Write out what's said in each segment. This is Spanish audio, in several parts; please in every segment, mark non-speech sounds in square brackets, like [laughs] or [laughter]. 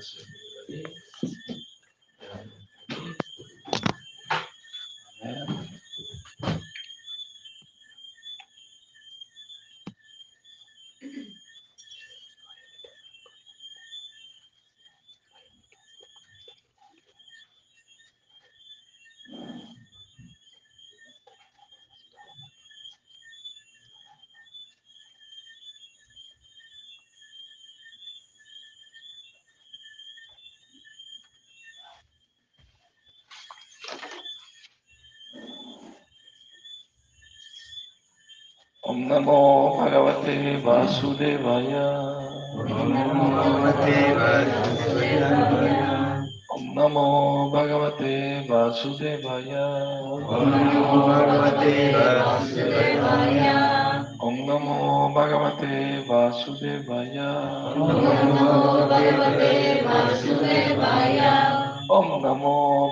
Yes. ఓం నమో భగవతే వాసుదేవాయ. ఓం నమో భగవతే వాసుదేవాయ. ఓం నమో భగవతే వాసుదేవాయ. ఓం నమో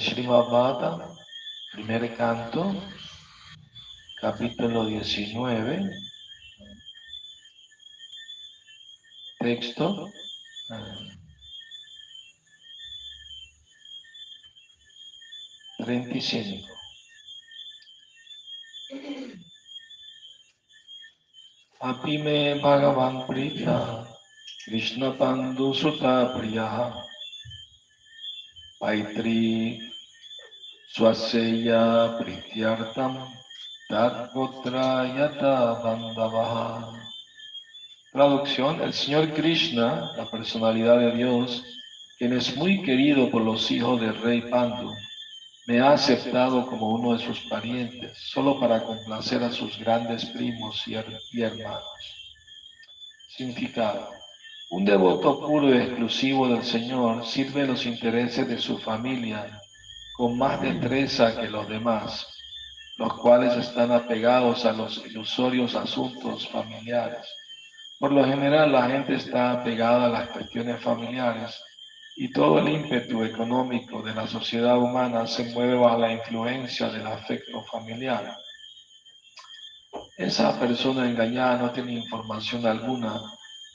Srimad primer canto, capítulo 19, texto. Treinta y cinco. अपि मे भगवान् Prityartam Tatputra Yata Bandavaha Traducción, el Señor Krishna, la personalidad de Dios, quien es muy querido por los hijos del rey Pandu, me ha aceptado como uno de sus parientes, solo para complacer a sus grandes primos y, y hermanos. Significado. Un devoto puro y exclusivo del Señor sirve los intereses de su familia con más destreza que los demás, los cuales están apegados a los ilusorios asuntos familiares. Por lo general, la gente está apegada a las cuestiones familiares y todo el ímpetu económico de la sociedad humana se mueve bajo la influencia del afecto familiar. Esa persona engañada no tiene información alguna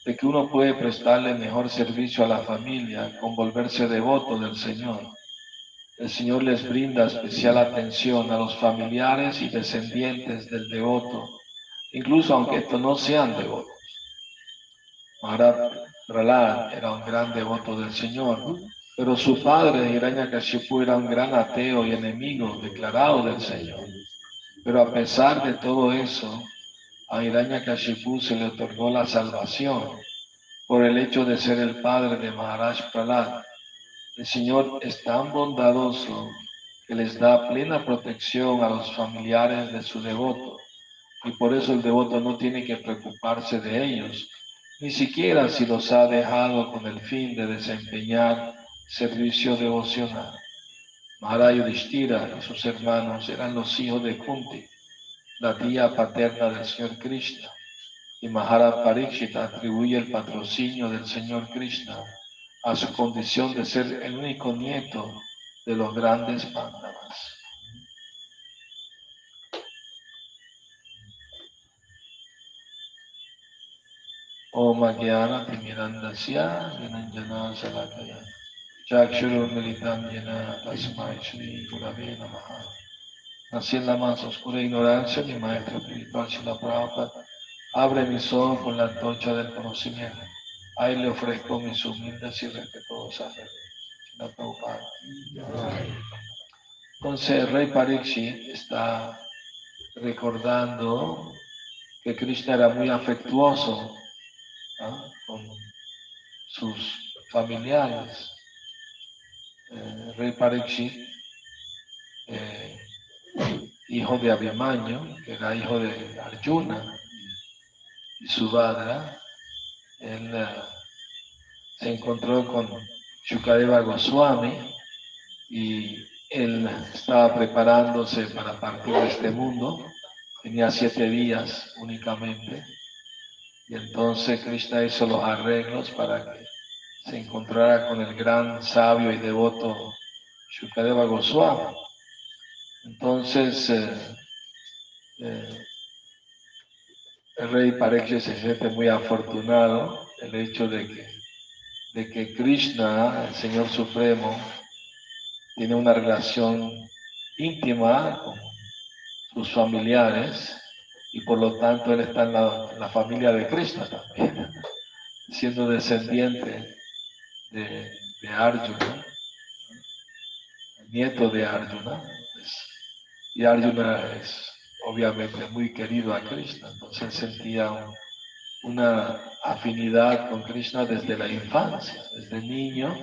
de que uno puede prestarle mejor servicio a la familia con volverse devoto del Señor. El Señor les brinda especial atención a los familiares y descendientes del devoto, incluso aunque estos no sean devotos. Maharaj Prahlad era un gran devoto del Señor, pero su padre Hiranyakashipu era un gran ateo y enemigo declarado del Señor. Pero a pesar de todo eso, a Hiranyakashipu se le otorgó la salvación por el hecho de ser el padre de Maharaj Prahlad. El Señor es tan bondadoso que les da plena protección a los familiares de su devoto y por eso el devoto no tiene que preocuparse de ellos, ni siquiera si los ha dejado con el fin de desempeñar servicio devocional. Maharaj Yudhishthira y sus hermanos eran los hijos de Kunti, la tía paterna del Señor Krishna, y Maharaj Parikshit atribuye el patrocinio del Señor Krishna a su condición de ser el único nieto de los grandes Pandavas. Vinanjana Salakaya Chakshuru Militam Yena Tasmai Shri Gurave Namaha Nací la más oscura ignorancia, mi maestro espiritual Shila Prabhupada abre mis ojos con la antorcha del conocimiento. Ahí le ofrezco mis humildes y respetuosas. Entonces rey Parikshit está recordando que Krishna era muy afectuoso con sus familiares. Rey Parikshit eh, hijo de Abhimanyu, que era hijo de Arjuna y Subhadra, él se encontró con Shukadeva Goswami y él estaba preparándose para partir de este mundo, tenía siete días únicamente, y entonces Krishna hizo los arreglos para que se encontrara con el gran sabio y devoto Shukadeva Goswami. Entonces, eh, eh, el rey Parikshit se siente muy afortunado el hecho de que, de que Krishna, el Señor Supremo, tiene una relación íntima con sus familiares y por lo tanto él está en la, familia de Krishna también, [laughs] siendo descendiente de, de Arjuna, nieto de Arjuna. Pues, y Arjuna es obviamente muy querido a Krishna, entonces sentía una afinidad con Krishna desde la infancia, desde niño,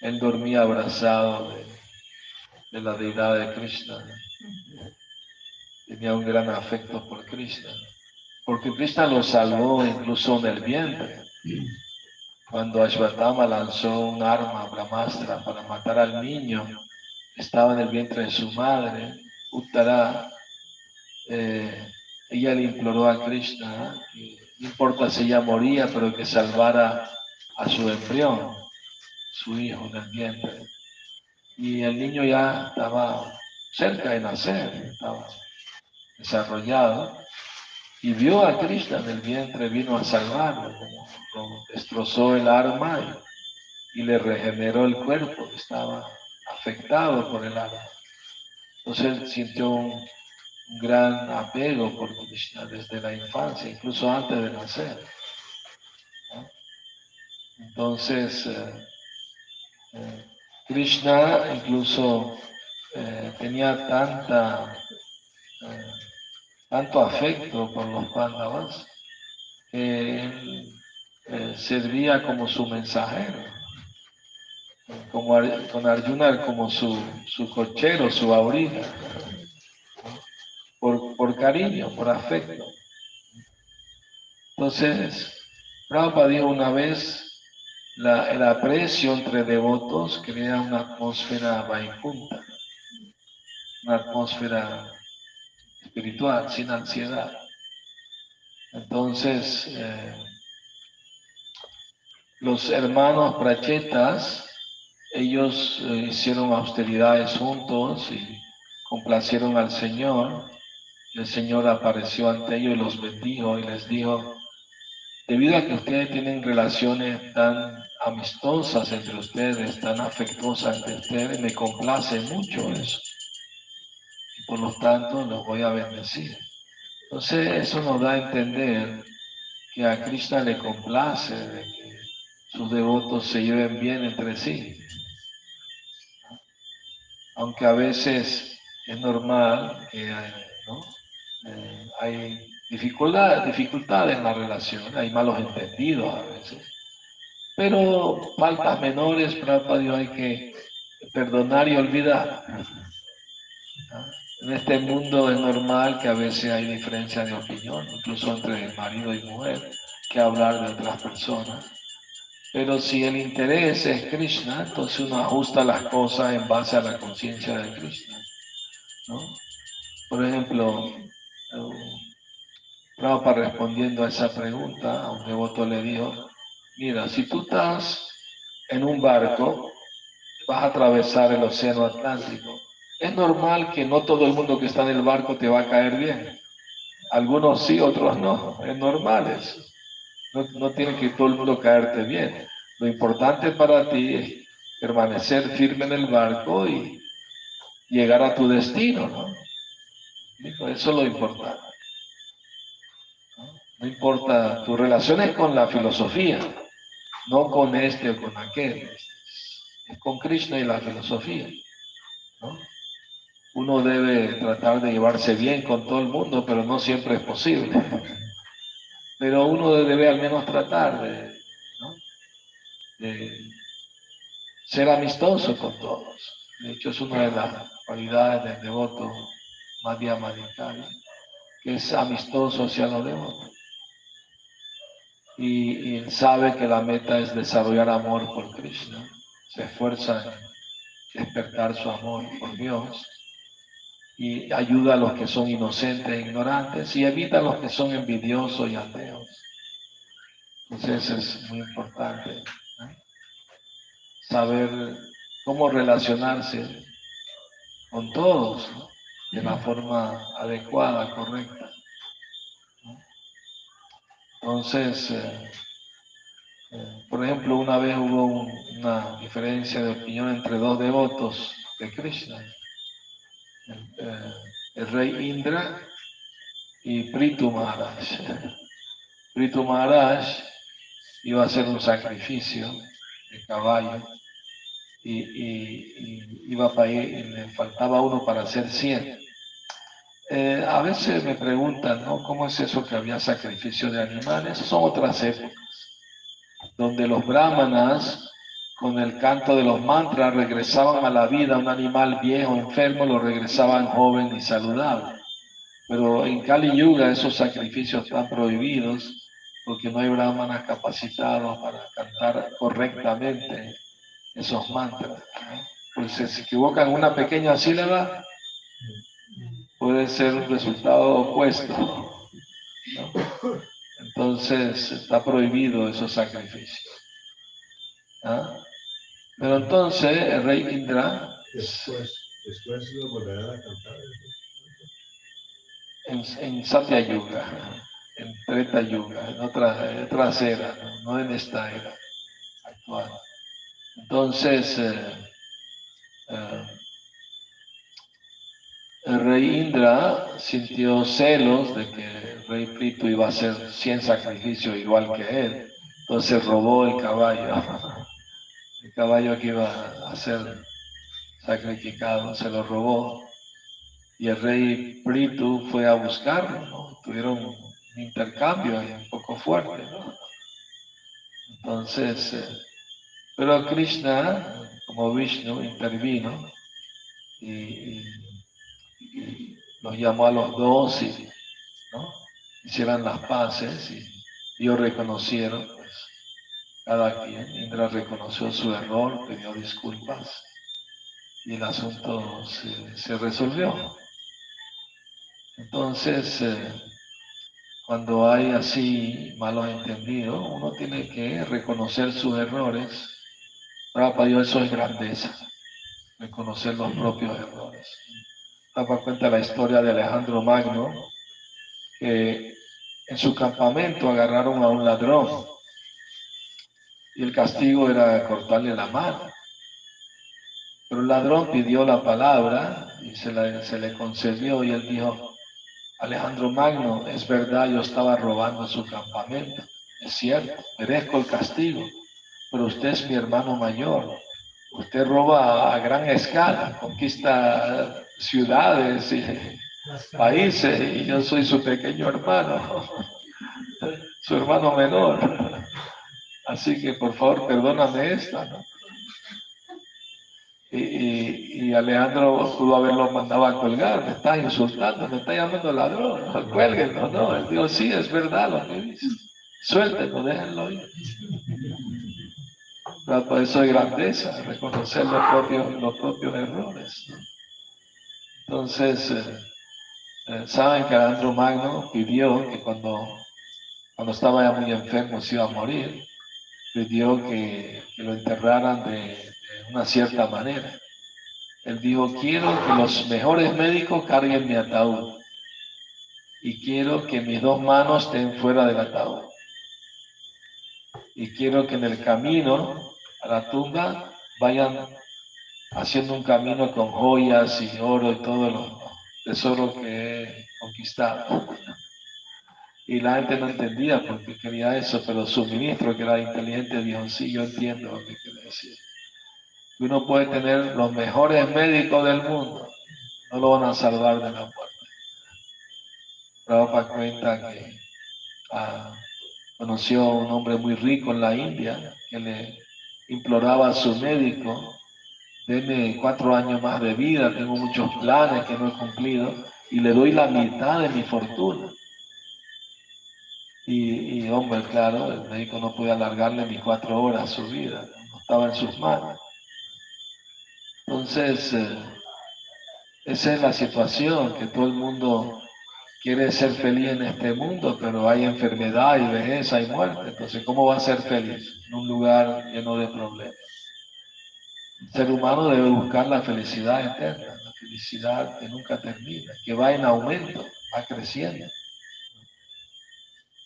él dormía abrazado de, la deidad de Krishna, tenía un gran afecto por Krishna, porque Krishna lo salvó incluso en el vientre. Cuando Ashwatthama lanzó un arma, Brahmastra, para matar al niño, estaba en el vientre de su madre, Uttara, eh, ella le imploró a Krishna que no importa si ella moría, pero que salvara a su embrión, su hijo en el vientre. Y el niño ya estaba cerca de nacer, estaba desarrollado, y vio a Krishna en el vientre, vino a salvarlo, destrozó el arma y, y le regeneró el cuerpo, que estaba afectado por el arma. Entonces sintió un, gran apego por Krishna desde la infancia, incluso antes de nacer. Entonces, eh, eh, Krishna incluso eh, tenía tanta, tanto afecto por los Pandavas que él servía como su mensajero, como, con Arjuna como su, su cochero, su auriga por, cariño, por afecto. Entonces, Prabhupada dijo una vez, la, el aprecio entre devotos crea una atmósfera vaikuntha, una atmósfera espiritual, sin ansiedad. Entonces, eh, los hermanos prachetas, ellos eh, hicieron austeridades juntos y complacieron al Señor el Señor apareció ante ellos y los bendijo y les dijo, debido a que ustedes tienen relaciones tan amistosas entre ustedes, tan afectuosas entre ustedes, me complace mucho eso. Y por lo tanto los voy a bendecir. Entonces eso nos da a entender que a Krishna le complace de que sus devotos se lleven bien entre sí. Aunque a veces es normal que, ¿no? Eh, hay dificultades, dificultades en la relación, hay malos entendidos a veces. Pero faltas menores, para Dios, hay que perdonar y olvidar. En este mundo es normal que a veces hay diferencia de opinión, incluso entre marido y mujer, que hablar de otras personas. Pero si el interés es Krishna, entonces uno ajusta las cosas en base a la conciencia de Krishna. Por ejemplo, Prabhupada respondiendo a esa pregunta, a un devoto le dijo, mira, si tú estás en un barco, vas a atravesar el océano Atlántico, es normal que no todo el mundo que está en el barco te va a caer bien. Algunos sí, otros no. Es normal eso. No, no tiene que todo el mundo caerte bien. Lo importante para ti es permanecer firme en el barco y llegar a tu destino, ¿no? Eso es lo importante. No importa, tu relación es con la filosofía, no con este o con aquel. Es con Krishna y la filosofía. Uno debe tratar de llevarse bien con todo el mundo, pero no siempre es posible. Pero uno debe al menos tratar de ser amistoso con todos. De hecho, es una de las cualidades del devoto Madhya Madhikari, que es amistoso hacia los devotos. Y, y sabe que la meta es desarrollar amor por Krishna. Se esfuerza en despertar su amor por Dios y ayuda a los que son inocentes e ignorantes y evita a los que son envidiosos y ateos. Entonces es muy importante saber cómo relacionarse con todos de la forma adecuada, correcta. Entonces, eh, eh, por ejemplo, una vez hubo una diferencia de opinión entre dos devotos de Krishna, el, eh, rey Indra y Prithu Maharaj. Prithu Maharaj iba a hacer un sacrificio de caballo y, iba para ir, y le faltaba uno para hacer 100. Eh, a veces me preguntan, ¿no? ¿Cómo es eso que había sacrificio de animales? Son otras épocas, donde los brahmanas, con el canto de los mantras, regresaban a la vida un animal viejo, enfermo, lo regresaban joven y saludable. Pero en Kali Yuga esos sacrificios están prohibidos porque no hay brahmanas capacitados para cantar correctamente esos mantras. Pues si se equivocan una pequeña sílaba, puede ser un resultado opuesto. Entonces está prohibido esos sacrificios. ¿Ah? Pero entonces el rey Indra... Después, después lo volverá a cantar. En, en Satya Yuga, en Treta Yuga, en otra, otra era, no en esta era actual. Entonces, eh, eh, el rey Indra sintió celos de que el rey Prito iba a hacer 100 sacrificios igual que él. Entonces robó el caballo. [laughs] El caballo que iba a ser sacrificado se lo robó. Y el rey Prito fue a buscarlo. Tuvieron un intercambio un poco fuerte. Entonces, eh, pero Krishna, como Vishnu, intervino y, los llamó a los dos y ¿no? hicieran las paces y ellos reconocieron, pues, cada quien, Indra reconoció su error, pidió disculpas y el asunto se, resolvió. Entonces, eh, cuando hay así malos entendidos, uno tiene que reconocer sus errores para Dios eso es grandeza, reconocer los propios errores. Papa cuenta la historia de Alejandro Magno, que en su campamento agarraron a un ladrón y el castigo era cortarle la mano. Pero el ladrón pidió la palabra y se, se le concedió y él dijo, Alejandro Magno, es verdad, yo estaba robando su campamento, es cierto, merezco el castigo, pero usted es mi hermano mayor. Usted roba a gran escala, conquista ciudades y países y yo soy su pequeño hermano, [laughs] su hermano menor. Así que por favor perdóname esta. ¿no? Y, Alejandro pudo haberlo mandado a colgar, me está insultando, me está llamando ladrón, cuélguenlo, no, él dijo, sí, es verdad lo que dice, suéltenlo, déjenlo ir. Por eso es grandeza, reconocer los propios, los propios errores. Entonces, eh, eh, saben que Alejandro Magno pidió que cuando, cuando estaba ya muy enfermo se iba a morir, pidió que, que lo enterraran de, de, una cierta manera. Él dijo, quiero que los mejores médicos carguen mi ataúd y quiero que mis dos manos estén fuera del ataúd. Y quiero que en el camino a la tumba vayan haciendo un camino con joyas y oro y todo lo tesoro que he conquistado. Y la gente no entendía porque quería eso, pero su ministro, que era inteligente, dijo, sí, yo entiendo lo que quiere decir. Uno puede tener los mejores médicos del mundo, no lo van a salvar de la muerte. Prabhupada cuenta que ah, conoció a un hombre muy rico en la India que le imploraba a su médico, deme cuatro años más de vida, tengo muchos planes que no he cumplido. y le doy la mitad de mi fortuna. Y, hombre, claro, el médico no puede alargarle ni cuatro horas su vida, no estaba en sus manos. Entonces, eh, esa es la situación, que todo el mundo quiere ser feliz en este mundo, pero hay enfermedad y vejez, hay muerte. Entonces, ¿cómo va a ser feliz en un lugar lleno de problemas? El ser humano debe buscar la felicidad eterna, la felicidad que nunca termina, que va en aumento, va creciendo.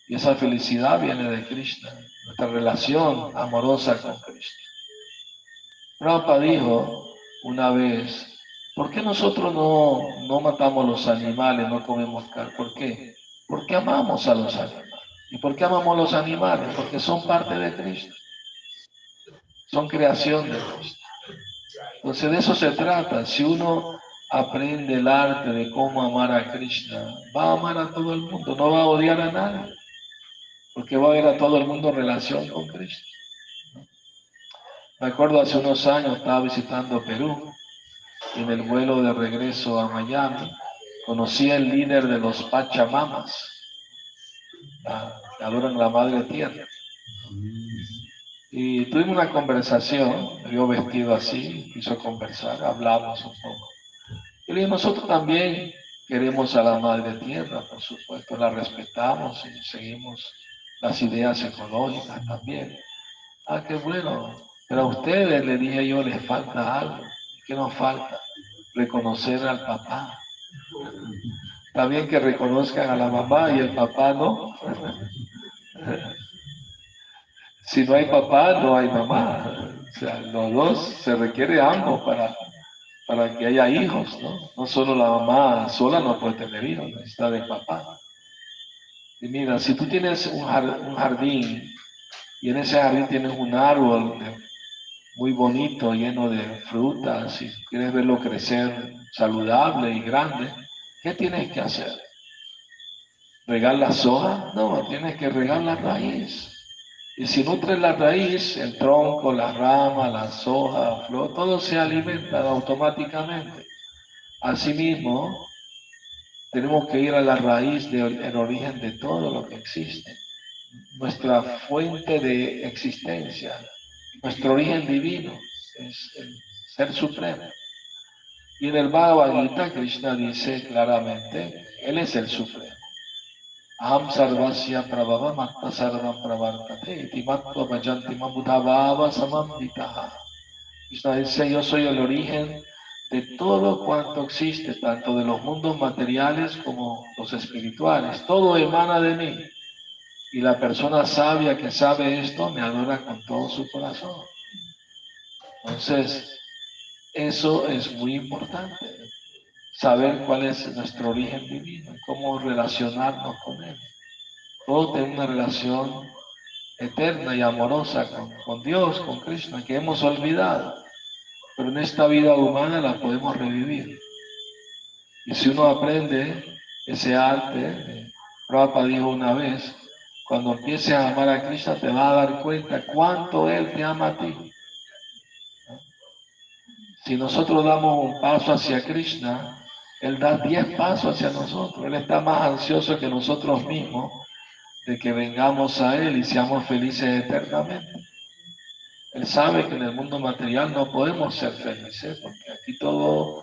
Y esa felicidad viene de Krishna, nuestra relación amorosa con Krishna. Prabhupada dijo una vez, ¿por qué nosotros no, no matamos los animales, no comemos carne? ¿Por qué? Porque amamos a los animales. ¿Y por qué amamos los animales? Porque son parte de Cristo. Son creación de Cristo. Entonces de eso se trata. Si uno aprende el arte de cómo amar a Krishna, va a amar a todo el mundo, no va a odiar a nadie, porque va a ver a todo el mundo en relación con Cristo. Me acuerdo hace unos años estaba visitando Perú en el vuelo de regreso a Miami conocí al líder de los Pachamamas, que adoran la Madre Tierra. Y tuvimos una conversación, yo vestido así, quiso conversar, hablamos un poco. Y nosotros también queremos a la Madre Tierra, por supuesto, la respetamos y seguimos las ideas ecológicas también. Ah, qué bueno. Pero a ustedes, le dije yo, les falta algo. ¿Qué nos falta? Reconocer al papá. También que reconozcan a la mamá y el papá no. Si no hay papá, no hay mamá. O sea, los dos se requiere ambos para, para que haya hijos, ¿no? No solo la mamá sola no puede tener hijos, necesita de papá. Y mira, si tú tienes un jardín y en ese jardín tienes un árbol muy bonito, lleno de frutas, y quieres verlo crecer saludable y grande, ¿qué tienes que hacer? ¿Regar la soja? No, tienes que regar la raíz. Y si nutres la raíz, el tronco, la rama, la soja, la flor, todo se alimenta automáticamente. Asimismo, tenemos que ir a la raíz del origen de todo lo que existe. Nuestra fuente de existencia, nuestro origen divino es el ser supremo. Y en el Bhagavad Gita, Krishna dice claramente, Él es el supremo. Aham sarvasya prabhava matta sarvam pravartate iti matva bhajanti mabudhavava samamvitaha. Krishna dice, yo soy el origen de todo cuanto existe, tanto de los mundos materiales como los espirituales. Todo emana de mí. Y la persona sabia que sabe esto me adora con todo su corazón. Entonces, eso es muy importante saber cuál es nuestro origen divino, cómo relacionarnos con Él. Todo tener una relación eterna y amorosa con, Dios, con Krishna, que hemos olvidado, pero en esta vida humana la podemos revivir. Y si uno aprende ese arte, Prabhupada dijo una vez, cuando empieces a amar a Krishna te vas a dar cuenta cuánto Él te ama a ti. Si nosotros damos un paso hacia Krishna, él da diez pasos hacia nosotros. Él está más ansioso que nosotros mismos de que vengamos a Él y seamos felices eternamente. Él sabe que en el mundo material no podemos ser felices porque aquí todo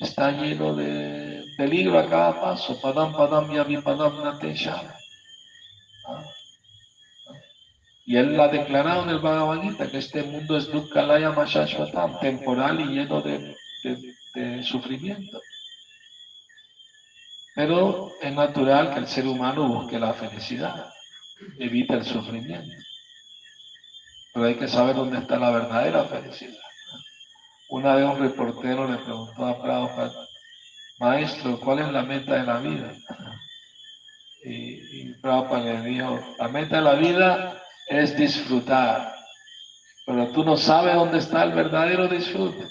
está lleno de peligro a cada paso. Padam, padam, padam, ¿Ah? Y él ha declarado en el Bhagavad Gita que este mundo es Dukkalaya Mashashvatam, temporal y lleno de, de sufrimiento. Pero es natural que el ser humano busque la felicidad, evite el sufrimiento. Pero hay que saber dónde está la verdadera felicidad. Una vez un reportero le preguntó a Prabhupada, maestro, ¿cuál es la meta de la vida? Y, y Prabhupada le dijo, la meta de la vida es disfrutar, pero tú no sabes dónde está el verdadero disfrute.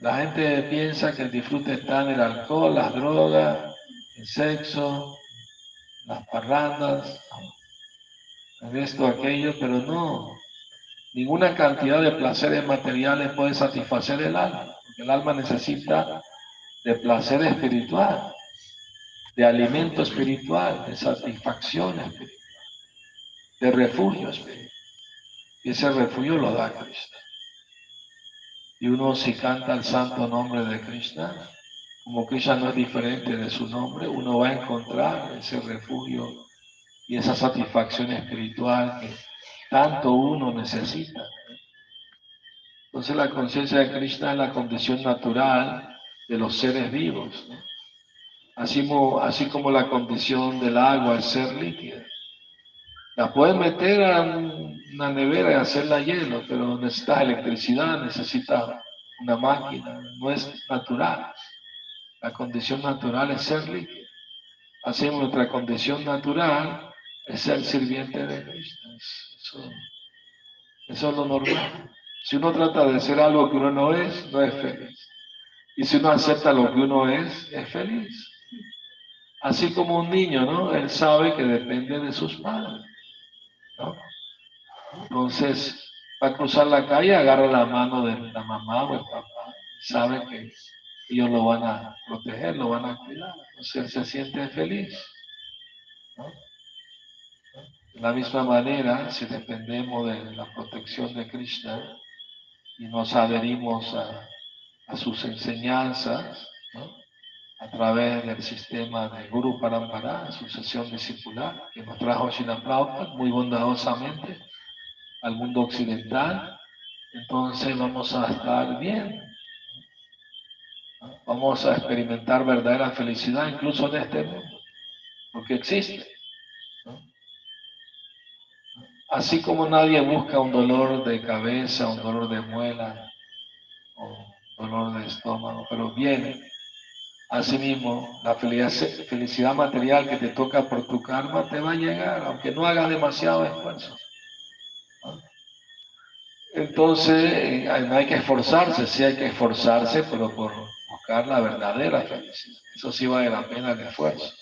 La gente piensa que el disfrute está en el alcohol, las drogas, el sexo, las parrandas, esto, aquello, pero no. Ninguna cantidad de placeres materiales puede satisfacer el alma, porque el alma necesita de placer espiritual, de alimento espiritual, de satisfacción espiritual, de refugio espiritual. Y ese refugio lo da Krishna. Y uno si canta el santo nombre de Krishna, como Krishna no es diferente de su nombre, uno va a encontrar ese refugio y esa satisfacción espiritual que tanto uno necesita. Entonces la conciencia de Krishna es la condición natural de los seres vivos, así, así como la condición del agua es ser líquida. La puedes meter a una nevera y hacerla hielo, pero necesitas electricidad, necesitas una máquina, no es natural. La condición natural es ser líquido. Así nuestra condición natural es ser sirviente de Cristo. Eso, eso es lo normal. Si uno trata de ser algo que uno no es, no es feliz. Y si uno acepta lo que uno es, es feliz. Así como un niño, ¿no? Él sabe que depende de sus padres. Entonces, va a cruzar la calle, agarra la mano de la mamá o el papá, sabe que ellos lo van a proteger, lo van a cuidar. Entonces, él se siente feliz. De la misma manera, si dependemos de la protección de Krishna y nos adherimos a, sus enseñanzas, a través del sistema de Guru Parampara, sucesión discipular, que nos trajo Srila Prabhupada muy bondadosamente al mundo occidental, entonces vamos a estar bien. Vamos a experimentar verdadera felicidad incluso en este mundo, porque existe. Así como nadie busca un dolor de cabeza, un dolor de muela, o dolor de estómago, pero viene Asimismo, la felicidad material que te toca por tu karma te va a llegar, aunque no hagas demasiado esfuerzo. Entonces, eh, no hay que esforzarse, sí hay que esforzarse, pero por buscar la verdadera felicidad. Eso sí vale la pena el esfuerzo,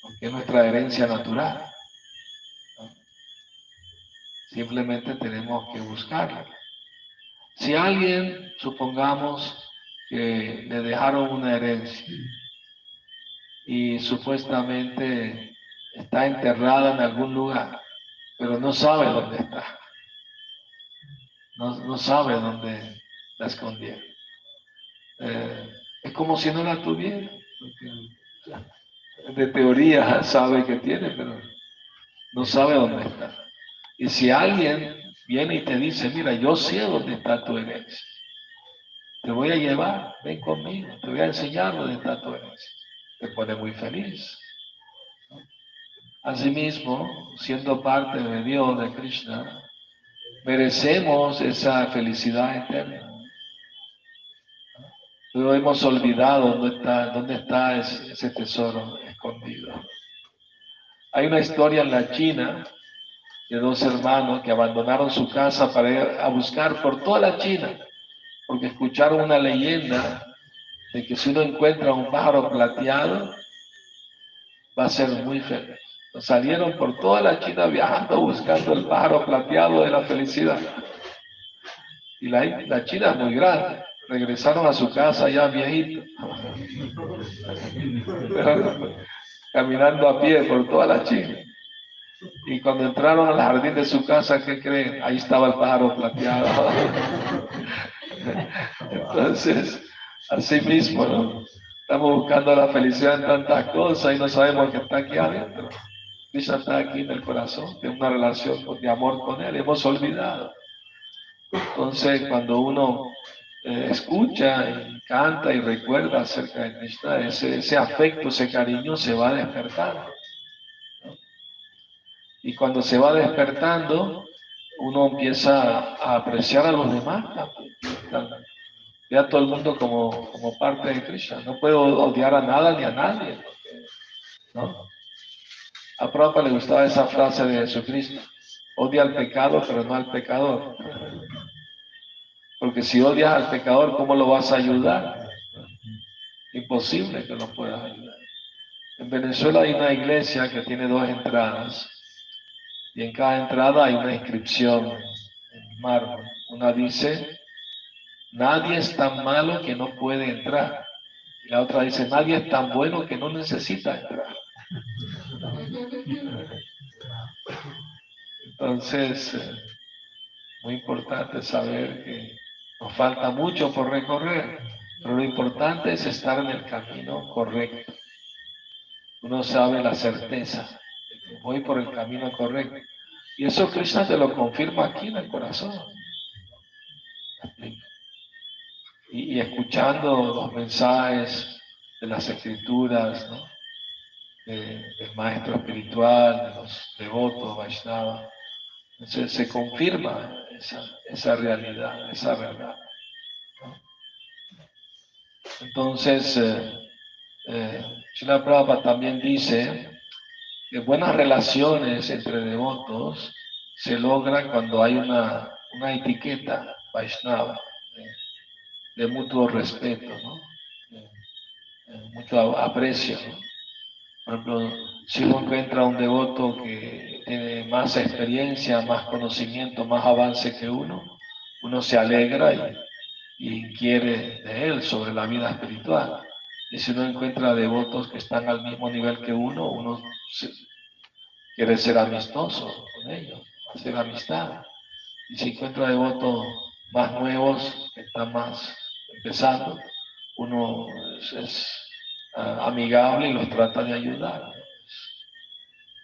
porque es nuestra herencia natural. Simplemente tenemos que buscarla. Si alguien, supongamos, que le dejaron una herencia y supuestamente está enterrada en algún lugar, pero no sabe dónde está. No, sabe dónde la escondieron. Eh, es como si no la tuviera. De teoría [laughs] sabe que tiene, pero no sabe dónde está. Y si alguien viene y te dice, mira, yo sé dónde está tu herencia, te voy a llevar, ven conmigo, te voy a enseñar está tu herencia. Te pone muy feliz. Asimismo, siendo parte de Dios, de Krishna, merecemos esa felicidad eterna. Pero hemos olvidado dónde está, dónde está ese tesoro escondido. Hay una historia en la China de dos hermanos que abandonaron su casa para ir a buscar por toda la China porque escucharon una leyenda de que si uno encuentra un pájaro plateado, va a ser muy feliz. Salieron por toda la China viajando buscando el pájaro plateado de la felicidad. Y la, China es muy grande. Regresaron a su casa ya viejitos. [laughs] caminando a pie por toda la China. Y cuando entraron al jardín de su casa, ¿qué creen? Ahí estaba el pájaro plateado. [laughs] Entonces, así mismo, ¿no? Estamos buscando la felicidad en tantas cosas y no sabemos que está aquí adentro. Krishna está aquí en el corazón, tiene una relación de amor con Él, hemos olvidado. Entonces, cuando uno eh, escucha y canta y recuerda acerca de Krishna, ese, afecto, ese cariño se va despertando. Y cuando se va despertando, uno empieza a apreciar a los demás Ve a todo el mundo como, como parte de Krishna. No puedo odiar a nada ni a nadie. ¿no? A Prabhupada le gustaba esa frase de Jesucristo. Odia al pecado, pero no al pecador. Porque si odias al pecador, ¿cómo lo vas a ayudar? Imposible que lo puedas ayudar. En Venezuela hay una iglesia que tiene dos entradas y en cada entrada hay una inscripción en mármol. Una dice, nadie es tan malo que no puede entrar. Y la otra dice, nadie es tan bueno que no necesita entrar. Entonces, eh, muy importante saber que nos falta mucho por recorrer, pero lo importante es estar en el camino correcto. Uno sabe la certeza de que voy por el camino correcto. Y eso Krishna te lo confirma aquí en el corazón. Y, escuchando los mensajes de las escrituras, de- del maestro espiritual, de los devotos, Vaishnava, se, confirma esa, esa realidad, esa verdad. Entonces, eh, eh, Prabhupada también dice que buenas relaciones entre devotos se logran cuando hay una, una etiqueta Vaishnava de, mutuo respeto, de, de mucho aprecio. Por ejemplo, si uno encuentra un devoto que tiene más experiencia, más conocimiento, más avance que uno, uno se alegra y, y inquiere de él sobre la vida espiritual. Y si uno encuentra devotos que están al mismo nivel que uno, uno quiere ser amistoso con ellos, hacer amistad. Y si encuentra devotos más nuevos, que están más empezando, uno es, ah, amigable y los trata de ayudar.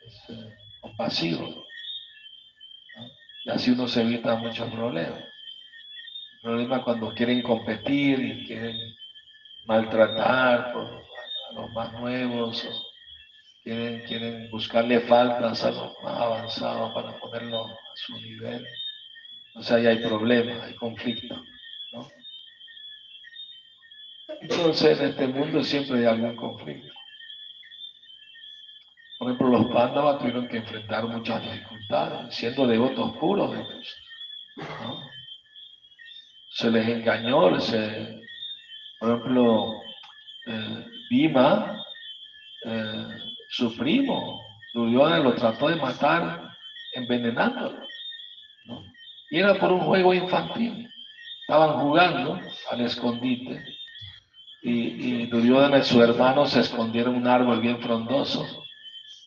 Es, es, eh, compasivo. Y así uno se evita muchos problemas. El problema cuando quieren competir y quieren maltratar a los más nuevos o quieren, quieren buscarle faltas a los más avanzados para ponerlo a su nivel. O sea, ahí hay problemas, hay conflicto. Entonces, en este mundo siempre hay algún conflicto. Por ejemplo, los pándavas tuvieron que enfrentar muchas dificultades, siendo devotos puros de Cristo. Se les engañó, se, por ejemplo, eh, Bhima, eh, su primo, Duryodhana lo trató de matar envenenándolo. Y era por un juego infantil. Estaban jugando al escondite y, y Duryodhana y su hermano se escondieron en un árbol bien frondoso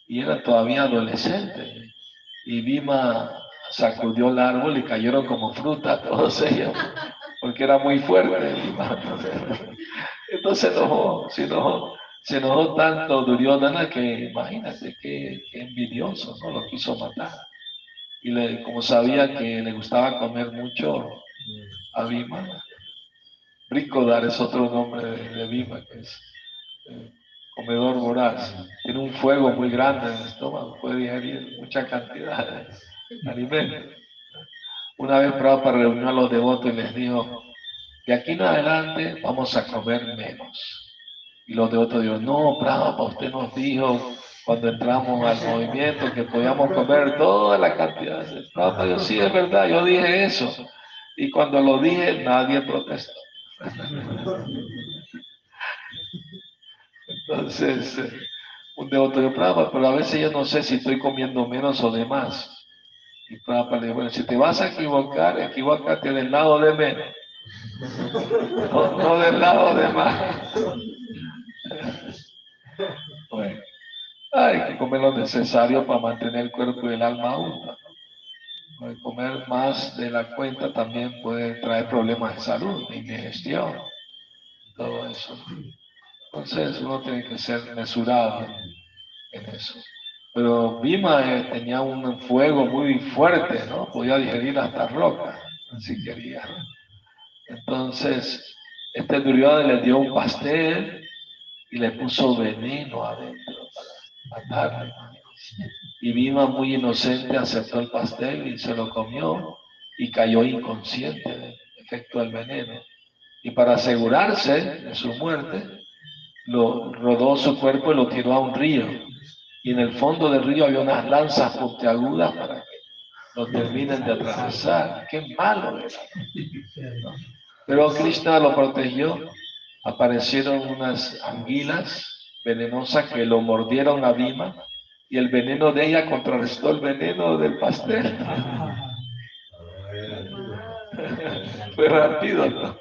y eran todavía adolescentes. Y Bhima sacudió el árbol y cayeron como fruta [laughs] todos ellos, porque era muy fuerte Bhima. Entonces se enojó, se enojó, se tanto Duryodhana que imagínate qué, envidioso, ¿no? Lo quiso matar. Y como sabía que le gustaba comer mucho a Bhima, Ricodar es otro nombre de, de que es eh, comedor voraz. Tiene un fuego muy grande en el estómago, puede digerir mucha cantidad de alimentos. Una vez Prabhupada reunió a los devotos y les dijo, de aquí en adelante vamos a comer menos. Y los devotos dijeron, no, Prabhupada, usted nos dijo cuando entramos al movimiento que podíamos comer toda la cantidad. Prabhupada dijo, sí, es verdad, yo dije eso. Y cuando lo dije, nadie protestó. Entonces, eh, un devoto de Prabhupada, pero a veces yo no sé si estoy comiendo menos o de más. Y Prabhupada le dijo, bueno, si te vas a equivocar, equivócate del lado de menos, no, no del lado de más. Bueno, hay que comer lo necesario para mantener el cuerpo y el alma juntos. Comer más de la cuenta también puede traer problemas de salud, de indigestión, todo eso. Entonces uno tiene que ser mesurado en eso. Pero Bima eh, tenía un fuego muy fuerte, ¿no? Podía digerir hasta roca, si quería. Entonces, este Duryodhana le dio un pastel y le puso veneno adentro para matarle. Y Bima, muy inocente, aceptó el pastel y se lo comió y cayó inconsciente efecto del veneno. Y para asegurarse de su muerte, lo rodó su cuerpo y lo tiró a un río. Y en el fondo del río había unas lanzas puntiagudas para que lo terminen de atravesar. Qué malo era. Pero Krishna lo protegió. Aparecieron unas anguilas venenosas que lo mordieron a Bhima y el veneno de ella contrarrestó el veneno del pastel. [laughs] Fue rápido, ¿no?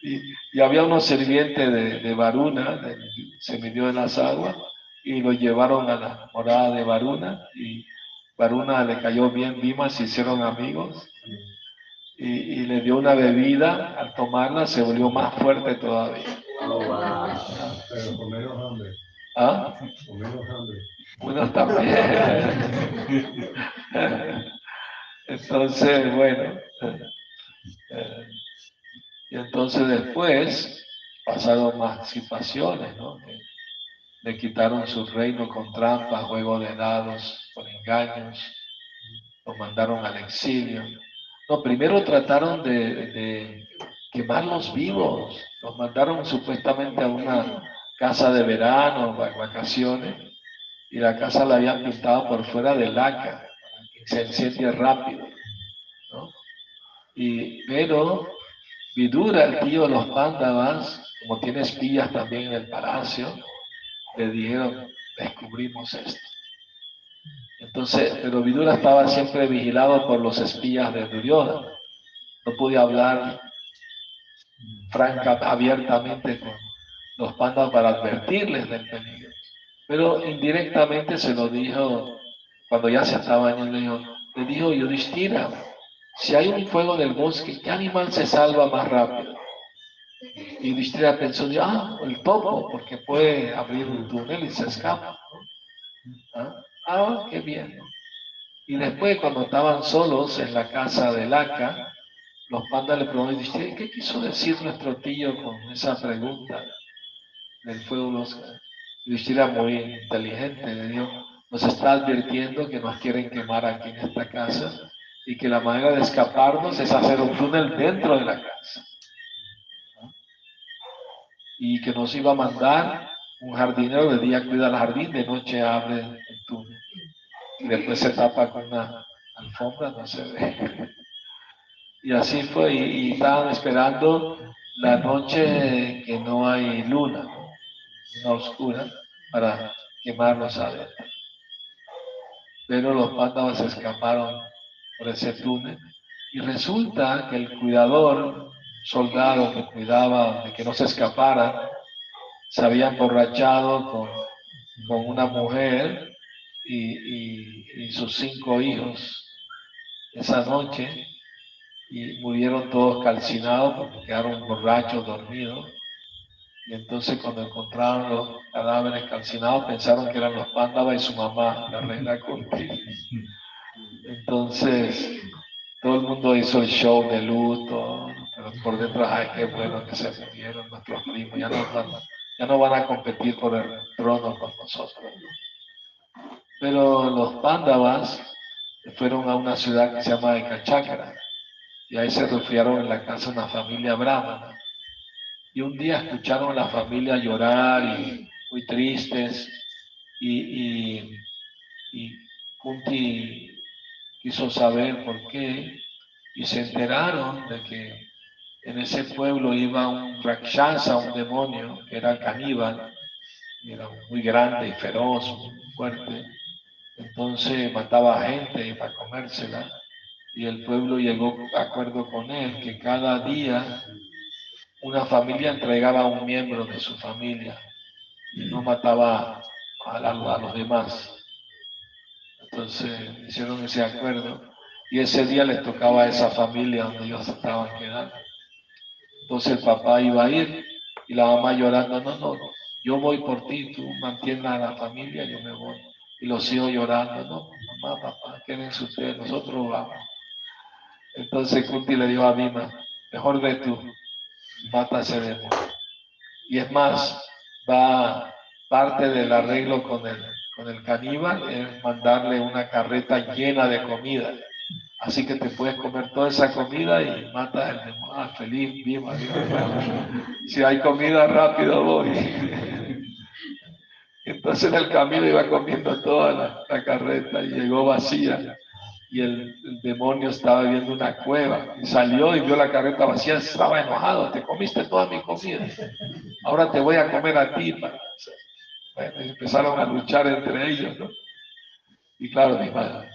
Y, y había unos sirvientes de, de Varuna, del semidios de las aguas, y lo llevaron a la morada de Varuna, y Varuna le cayó bien Bima, se hicieron amigos, y, y le dio una bebida, al tomarla se volvió más fuerte todavía. Oh, wow. Pero con menos hambre. ¿Ah? Con menos hambre. Uno también. Entonces, bueno. eh, Y entonces después pasaron más situaciones, ¿no? Le quitaron su reino con trampas, juego de dados, con engaños. Lo mandaron al exilio. No, primero trataron de, de quemarlos vivos. Los mandaron supuestamente a una casa de verano, va- vacaciones, y la casa la habían pintado por fuera de laca, se enciende rápido. ¿no? Y, pero Vidura, el tío de los Pándavas, como tiene espías también en el palacio, le dijeron, descubrimos esto. Entonces, pero Vidura estaba siempre vigilado por los espías de Duryodhana. No podía hablar franca, abiertamente con los Pándavas para advertirles del peligro. Pero indirectamente se lo dijo, cuando ya se estaba en el dijo, le dijo Yudhishthira, si hay un fuego en el bosque, ¿qué animal se salva más rápido? Y Yudhishthira pensó, ah, el topo, porque puede abrir un túnel y se escapa. Ah, ah, qué bien. Y después, cuando estaban solos en la casa de Laca, los pandas le preguntaron ¿qué quiso decir nuestro tío con esa pregunta del fuego bosque? Yudhishthira muy inteligente, dijo, nos está advirtiendo que nos quieren quemar aquí en esta casa y que la manera de escaparnos es hacer un túnel dentro de la casa. Y que nos iba a mandar un jardinero, de día cuida el jardín, de noche abre el túnel. Y después se tapa con una alfombra, no se ve. Y así fue, y, y estaban esperando la noche que no hay luna. Una oscura, para quemarlos adentro. Pero los pándavas escaparon por ese túnel y resulta que el cuidador, soldado que cuidaba de que no se escapara, se había emborrachado con, con una mujer y, y- y sus cinco hijos esa noche y murieron todos calcinados porque quedaron borrachos, dormidos. Y entonces cuando encontraron los cadáveres calcinados pensaron que eran los Pándavas y su mamá, la reina Kunti. Entonces todo el mundo hizo el show de luto, pero por dentro, ay, qué bueno que se murieron nuestros primos, ya no van, a- competir por el trono con nosotros. Pero los Pándavas fueron a una ciudad que se llama Ekachakra y ahí se refugiaron en la casa de una familia brahmana. Y un día escucharon a la familia llorar y muy tristes. Y, y, quiso saber por qué. Y se enteraron de que en ese pueblo iba un rakshasa, un demonio que era caníbal, era muy grande y feroz, muy fuerte. Entonces mataba gente para comérsela. Y el pueblo llegó a acuerdo con él que cada día una familia entregaba a un miembro de su familia y no mataba a, los demás. Entonces hicieron ese acuerdo y ese día les tocaba a esa familia donde ellos estaban quedando. Entonces el papá iba a ir y la mamá llorando, no, no, yo voy por ti, tú mantienes a la familia, yo me voy. Y los hijos llorando, no, mamá, papá, quédense ustedes, nosotros vamos. Entonces Kunti le dijo a Bima, mejor ve tú, mata a ese demonio. Y es más, va parte del arreglo con el, con el caníbal, es mandarle una carreta llena de comida. Así que te puedes comer toda esa comida y mata al demonio. Ah, feliz, bueno, si hay comida, rápido voy. Entonces en el camino iba comiendo toda la carreta y llegó vacía. Y el, demonio estaba viendo una cueva y salió y vio la carreta vacía, estaba enojado, te comiste toda mi comida, ahora te voy a comer a ti. pa-". Bueno, y empezaron a luchar entre ellos, ¿no? Y claro, mi madre,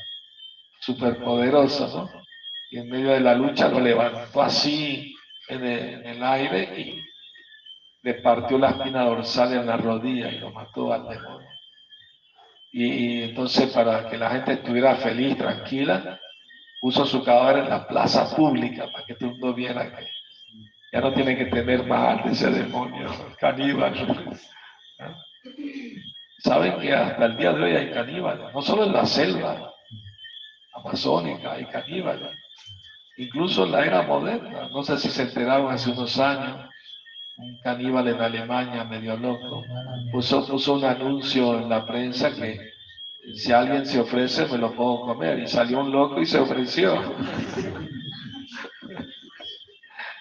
súper poderoso, ¿no? Y en medio de la lucha lo levantó así, en el, en el aire y le partió la espina dorsal en la rodilla y lo mató al demonio. Y entonces para que la gente estuviera feliz, tranquila, puso su cadáver en la plaza pública para que todo el mundo viera que ya no tiene que temer más de ese demonio caníbal. Saben que hasta el día de hoy hay caníbales, no solo en la selva amazónica hay caníbales, incluso en la era moderna, no sé si se enteraron hace unos años, un caníbal en Alemania medio loco puso, puso un anuncio en la prensa que si alguien se ofrece me lo puedo comer y salió un loco y se ofreció.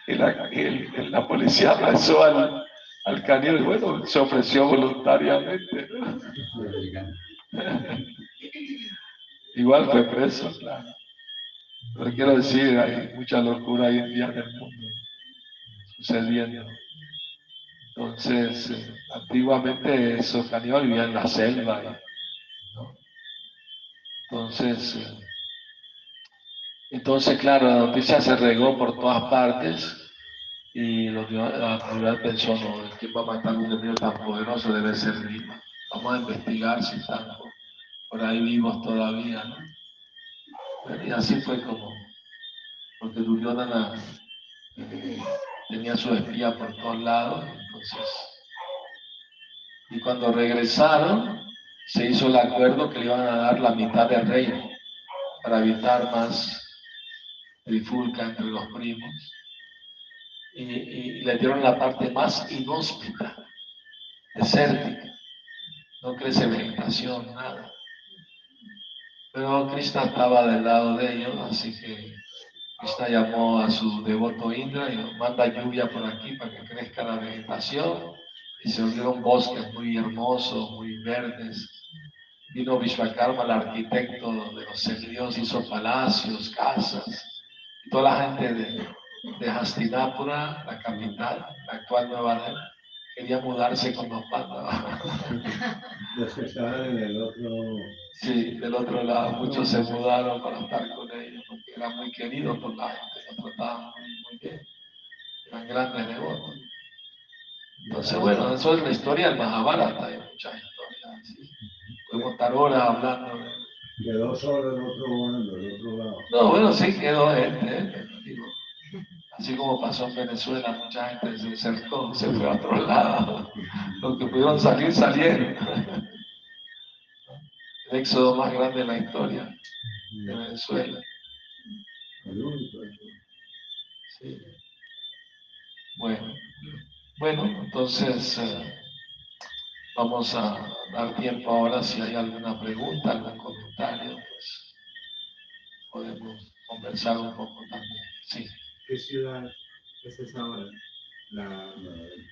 Y la, policía abrazó al, al caníbal y bueno, se ofreció voluntariamente. Igual fue preso, claro. Pero quiero decir, hay mucha locura hoy en día en el mundo sucediendo. Entonces, eh, antiguamente esos caníbales vivían en la selva. ¿no? Entonces, eh, entonces, claro, la noticia se regó por todas partes y la autoridad pensó, no, ¿quién va a matar un demonio tan poderoso? Debe ser Lima. Vamos a investigar si están por ahí vivos todavía, ¿no? Y así fue como, porque Duryodhana eh, tenía su espía por todos lados, y cuando regresaron, se hizo el acuerdo que le iban a dar la mitad del reino para evitar más trifulca entre los primos. Y, y le dieron la parte más inhóspita, desértica. No crece vegetación, nada. Pero Krishna estaba del lado de ellos, así que Krishna llamó a su devoto Indra y manda lluvia por aquí para que crezca la vegetación. Y se volvieron bosques muy hermosos, muy verdes. Vino Vishvakarma, el arquitecto de los semidios, hizo palacios, casas. Toda la gente de, de Hastinapura, la capital, la actual Nueva Delhi, quería mudarse con los pandas. [laughs] Los que estaban en el otro. Sí, del otro lado, muchos se mudaron para estar con ellos, porque eran muy queridos por la gente, los trataban muy, bien, eran grandes devotos. Entonces, bueno, eso es la historia del Mahabharata, hay muchas historias así. Podemos estar horas hablando de... Quedó solo el otro bando, el otro lado. No, bueno, sí quedó gente, ¿eh? Pero digo, así como pasó en Venezuela, mucha gente se desertó, se fue a otro lado. Los que pudieron salir, salieron. El éxodo más grande de la historia de Venezuela. Sí. Bueno, bueno, entonces eh, vamos a dar tiempo ahora si hay alguna pregunta, algún comentario, pues podemos conversar un poco también. Sí. ¿Qué ciudad es esa ahora? La, Delhi-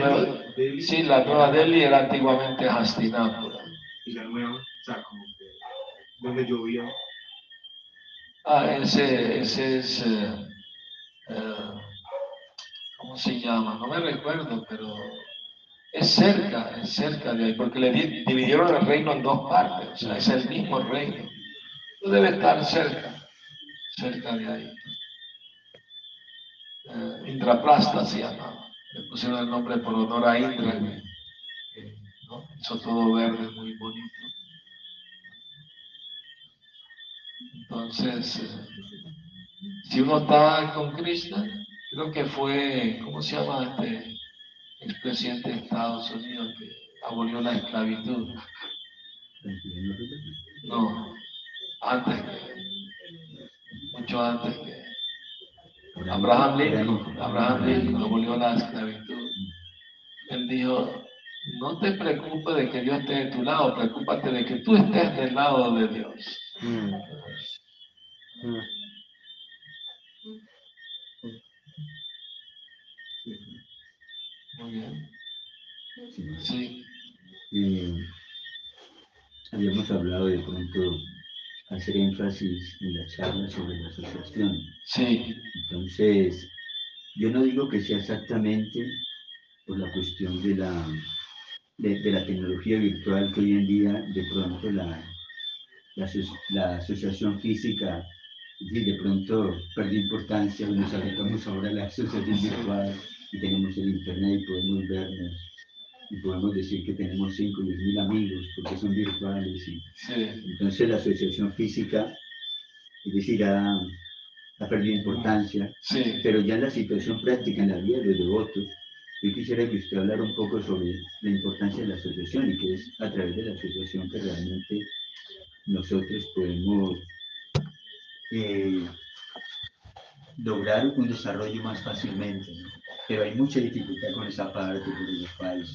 Nueva- Delhi. Sí, la Nueva Delhi era antiguamente Hastinapura. Y la nueva, o sea, como que donde llovió. Ah, ese, ese es, eh, eh, ¿cómo se llama? No me recuerdo, pero es cerca, es cerca de ahí, porque le di- dividieron el reino en dos partes, o sea, es el mismo reino. No debe estar cerca, cerca de ahí. Eh, Indraprasta se llama, le pusieron el nombre por honor a Indra, que, ¿no? hizo todo verde, muy bonito. Entonces, eh, si uno está con Krishna, creo que fue, ¿cómo se llama este expresidente de Estados Unidos que abolió la esclavitud? No, antes que, mucho antes que Abraham Lincoln, Abraham Lincoln abolió la esclavitud. Él dijo, no te preocupes de que Dios esté de tu lado, preocúpate de que tú estés del lado de Dios. Muy bien. Sí, Eh, habíamos hablado de pronto hacer énfasis en la charla sobre la asociación. sí, Entonces, yo no digo que sea exactamente por la cuestión de la, de, de la tecnología virtual que hoy en día de pronto la, la, aso- la asociación física Y de pronto perdió importancia, nos agregamos ahora a la asociación virtual y tenemos el internet y podemos vernos y podemos decir que tenemos 5 o 10 mil amigos porque son virtuales. Y, Sí, entonces la asociación física, es decir, ha, ha perdido importancia, sí. pero ya en la situación práctica, en la vida de los devotos, yo quisiera que usted hablara un poco sobre la importancia de la asociación y que es a través de la asociación que realmente nosotros podemos eh, lograr un desarrollo más fácilmente. ¿no? Pero hay mucha dificultad con esa parte, por lo cual.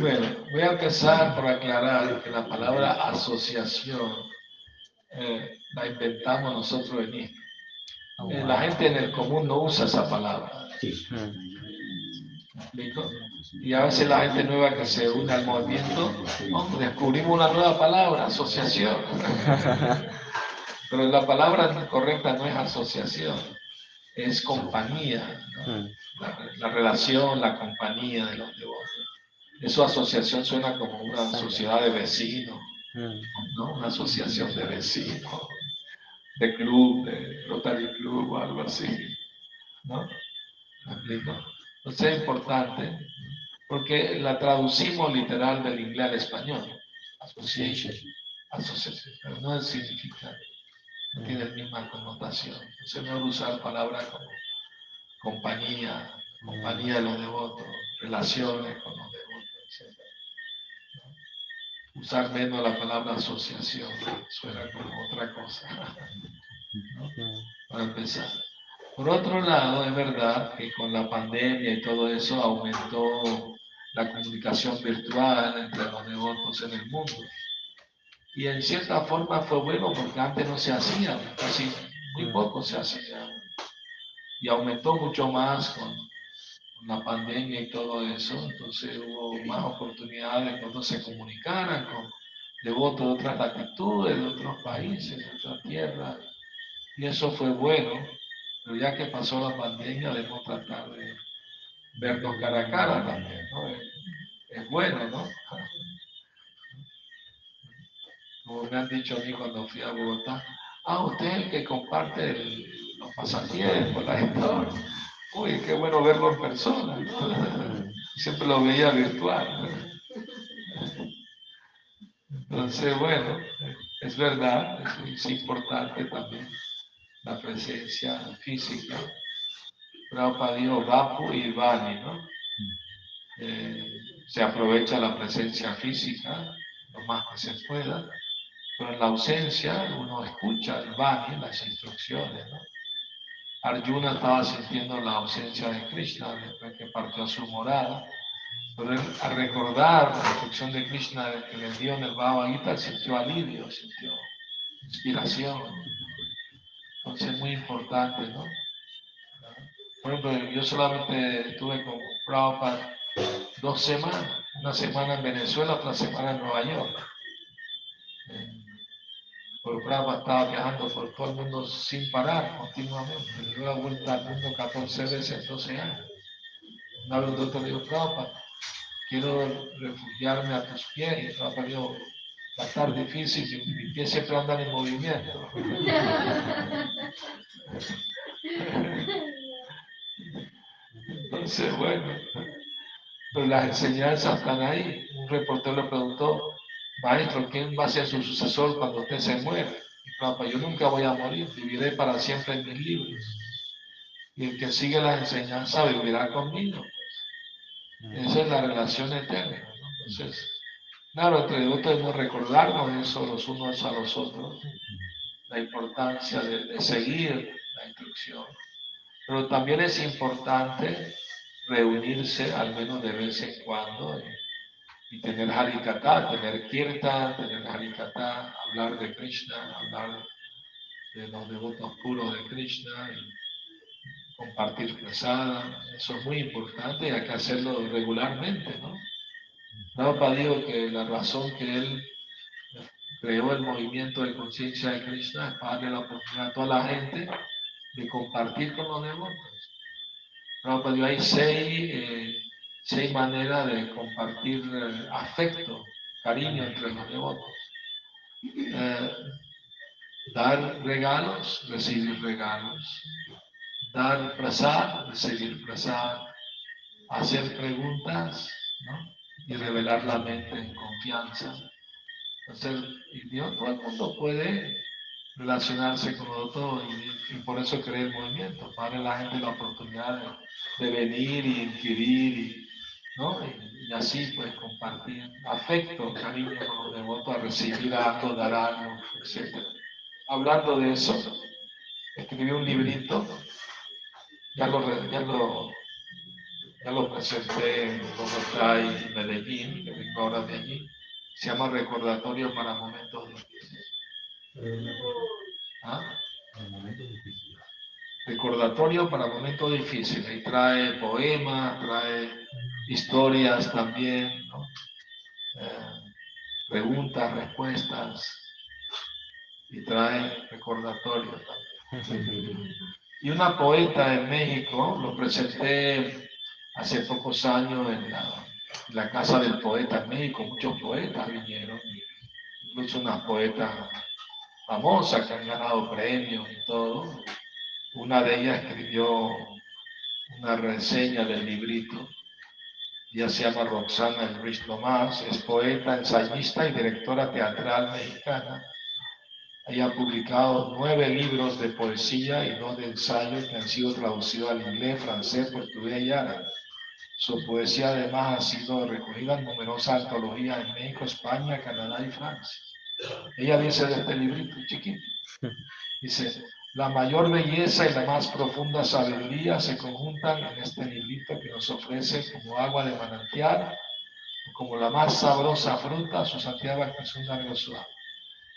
Bueno, voy a empezar por aclarar que la palabra asociación eh, la inventamos nosotros en ISP. Eh, la gente en el común no usa esa palabra. Sí. ¿me explico? Y a veces la gente nueva que se une al movimiento, oh, descubrimos una nueva palabra, asociación. [laughs] Pero la palabra correcta no es asociación, es compañía. ¿no? La, la relación, la compañía de los devotos. Eso asociación suena como una sociedad de vecinos, ¿no? Una asociación de vecinos, de club, de Rotary Club o algo así, ¿no? Entonces es importante porque la traducimos literal del inglés al español, association, asociación, pero no significa, tiene la misma connotación. Es mejor usar palabras como compañía, compañía de los devotos, relaciones con los devotos, etc. Usar menos la palabra asociación, suena como otra cosa, [laughs] para empezar. Por otro lado, es verdad que con la pandemia y todo eso aumentó la comunicación virtual entre los devotos en el mundo. Y en cierta forma fue bueno porque antes no se hacía, casi muy poco se hacía. Y aumentó mucho más con, con la pandemia y todo eso. Entonces hubo más oportunidades otros se comunicaran con devotos de otras latitudes, de otros países, de otras tierras. Y eso fue bueno. Pero ya que pasó la pandemia, debemos tratar de vernos cara a cara también, ¿no? Es, es bueno, ¿no? Como me han dicho a mí cuando fui a Bogotá, ah, usted es el que comparte el- los pasatiempos, la historia. Uy, qué bueno verlo en persona. ¿no? [laughs] Siempre lo veía virtual. Entonces, bueno, es verdad, es, es importante también la presencia física. Prabhupada dijo Vapu y Vani, ¿no? Eh, se aprovecha la presencia física lo más que se pueda, pero en la ausencia uno escucha el Vani, las instrucciones, ¿no? Arjuna estaba sintiendo la ausencia de Krishna después que partió a su morada, pero al recordar la instrucción de Krishna que le dio en el Bhagavad Gita, sintió alivio, sintió inspiración. Entonces es muy importante, ¿no? Por ejemplo, yo solamente estuve con Prabhupada dos semanas, una semana en Venezuela, otra semana en Nueva York. Porque Prabhupada estaba viajando por todo el mundo sin parar continuamente. Yo dio la vuelta al mundo 14 veces en 12 años. Una vez un doctor le quiero refugiarme a tus pies. Y Prabhupada dijo, va a estar difícil, mis pies siempre andan en movimiento. Entonces, bueno, pero las enseñanzas están ahí. Un reportero le preguntó, maestro, ¿quién va a ser su sucesor cuando usted se muera? Prabhupada, yo nunca voy a morir, viviré para siempre en mis libros. Y el que sigue las enseñanzas vivirá conmigo. Esa es la relación eterna. Entonces, claro, entre debemos recordarnos eso los unos a los otros, la importancia de, de seguir la instrucción. Pero también es importante reunirse al menos de vez en cuando eh, y tener harikata, tener kirtan, tener harikata, hablar de Krishna, hablar de los devotos puros de Krishna y compartir pesada. Eso es muy importante y hay que hacerlo regularmente, ¿no? Prabhupada dijo que la razón que él creó el movimiento de conciencia de Krishna es para darle la oportunidad a toda la gente de compartir con los devotos. Prabhupada dijo, hay seis, eh, seis maneras de compartir afecto, cariño entre los devotos. Eh, Dar regalos, recibir regalos. Dar prasad, recibir prasad. Hacer preguntas, ¿no? Y revelar la mente en confianza. Hacer, y Dios, todo el mundo puede relacionarse con otro y, y por eso creé el movimiento, para la gente la oportunidad de, de venir y inquirir y, ¿no? y, y así pues compartir afecto, cariño con los devotos, a recibir algo, dar algo, etc. Hablando de eso, escribí un librito, ya lo, ya lo, ya lo presenté en Bogotá y Medellín, que vengo ahora de allí, se llama Recordatorio para Momentos Difíciles. ¿Ah? Recordatorio para momentos difíciles. Y trae poemas, trae historias también. Eh, preguntas, respuestas. Y trae recordatorio también. Y una poeta en México, lo presenté hace pocos años en la, en la Casa del Poeta en México. Muchos poetas vinieron, incluso una poeta famosa que han ganado premios y todo. Una de ellas escribió una reseña del librito. Ella se llama Roxana Enrich Tomás, es poeta, ensayista y directora teatral mexicana. Ella ha publicado nueve libros de poesía y dos de ensayo que han sido traducidos al inglés, francés, portugués y árabe. Su poesía además ha sido recogida en numerosas antologías en México, España, Canadá y Francia. Ella dice de este librito chiquito, [laughs] dice, la mayor belleza y la más profunda sabiduría se conjuntan en este librito que nos ofrece como agua de manantial, como la más sabrosa fruta, su largo suave.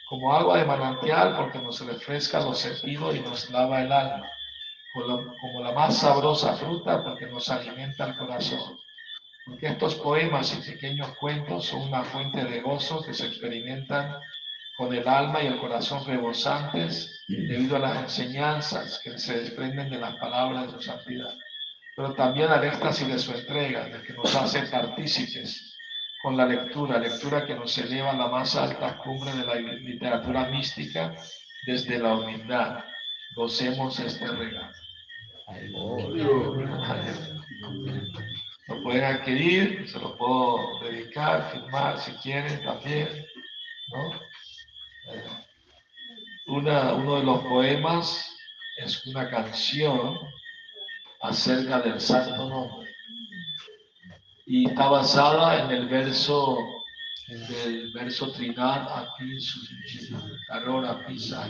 Como agua de manantial porque nos refresca los sentidos y nos lava el alma. Como la más sabrosa fruta porque nos alimenta el corazón. Porque estos poemas y pequeños cuentos son una fuente de gozo que se experimentan con el alma y el corazón rebosantes debido a las enseñanzas que se desprenden de las palabras de su santidad, pero también al éxtasis de su entrega, de que nos hace partícipes con la lectura, lectura que nos eleva a la más alta cumbre de la literatura mística desde la humildad. Gocemos este regalo. Lo pueden adquirir, se lo puedo dedicar, firmar si quieren también, ¿no? Una, uno de los poemas es una canción acerca del santo nombre y está basada en el verso del verso Trinad Suchita Karora Pisa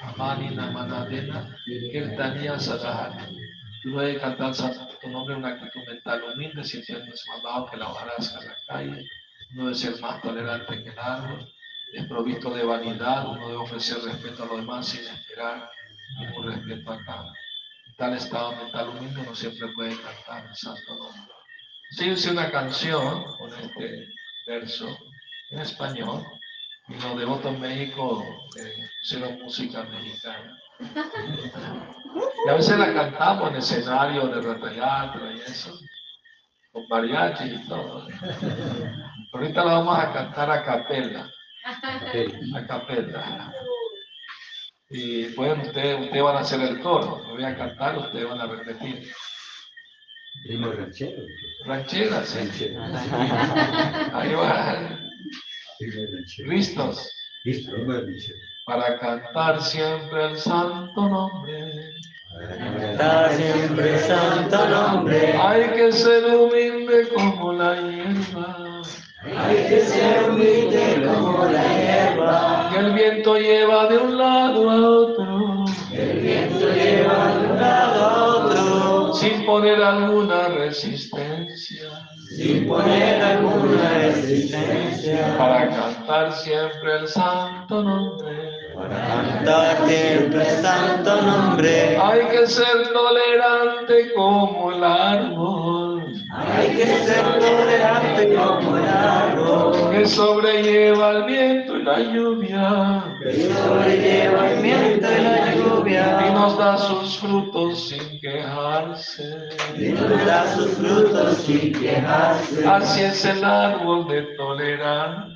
Amani Namanadena Kirtania Sadahari. Tú no debes cantar tu nombre una actitud mental humilde, sintiéndose más bajo que la hojarasca en la calle. Uno debe ser más tolerante que el árbol desprovisto de vanidad, uno debe ofrecer respeto a los demás sin esperar ningún respeto a cambio. Tal estado mental humilde no siempre puede cantar el santo nombre. Sí, hice una canción con este verso en español y los devotos en México eh, pusieron música mexicana. Y a veces la cantamos en escenario de teatro y eso, con mariachi y todo. Pero ahorita la vamos a cantar a capela a capella. Y pueden ustedes, ustedes van a hacer el coro, lo voy a cantar, ustedes van a repetir. Primo ranchero. Ranchera, sí. Ranchero. Ahí va. Primo ranchero. Listos Listo, primo ranchero. para cantar siempre el santo nombre. Cantar siempre santo nombre. Hay que ser humilde como la hierba. Hay que ser humilde como la hierba. Que el viento lleva de un lado a otro. El viento lleva de un lado a otro. Sin poner alguna resistencia. Sin poner alguna resistencia. para cantar siempre el santo nombre. Para cantar siempre el santo nombre. Hay que ser tolerante como el árbol Hay que ser tolerante como el árbol. que sobrelleva el viento y la lluvia Que sobrelleva el viento y la y lluvia. nos da sus frutos sin quejarse. Y nos da sus frutos sin quejarse. Así es el árbol de tolerante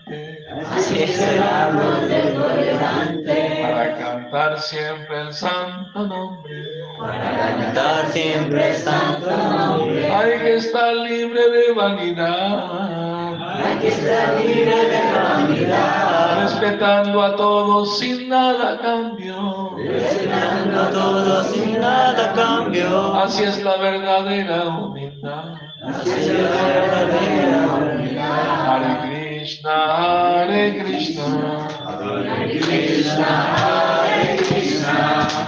Así es el árbol del tolerante. para cantar siempre el santo nombre. para cantar siempre el santo nombre. Hay que estar libre de vanidad. Hay que estar libre de vanidad, respetando a todos sin nada a cambio. respetando a todos sin nada a cambio. Así es la verdadera humildad. Así es la verdadera humildad. Krishna, Hare Krishna, Hare Krishna, Hare Krishna,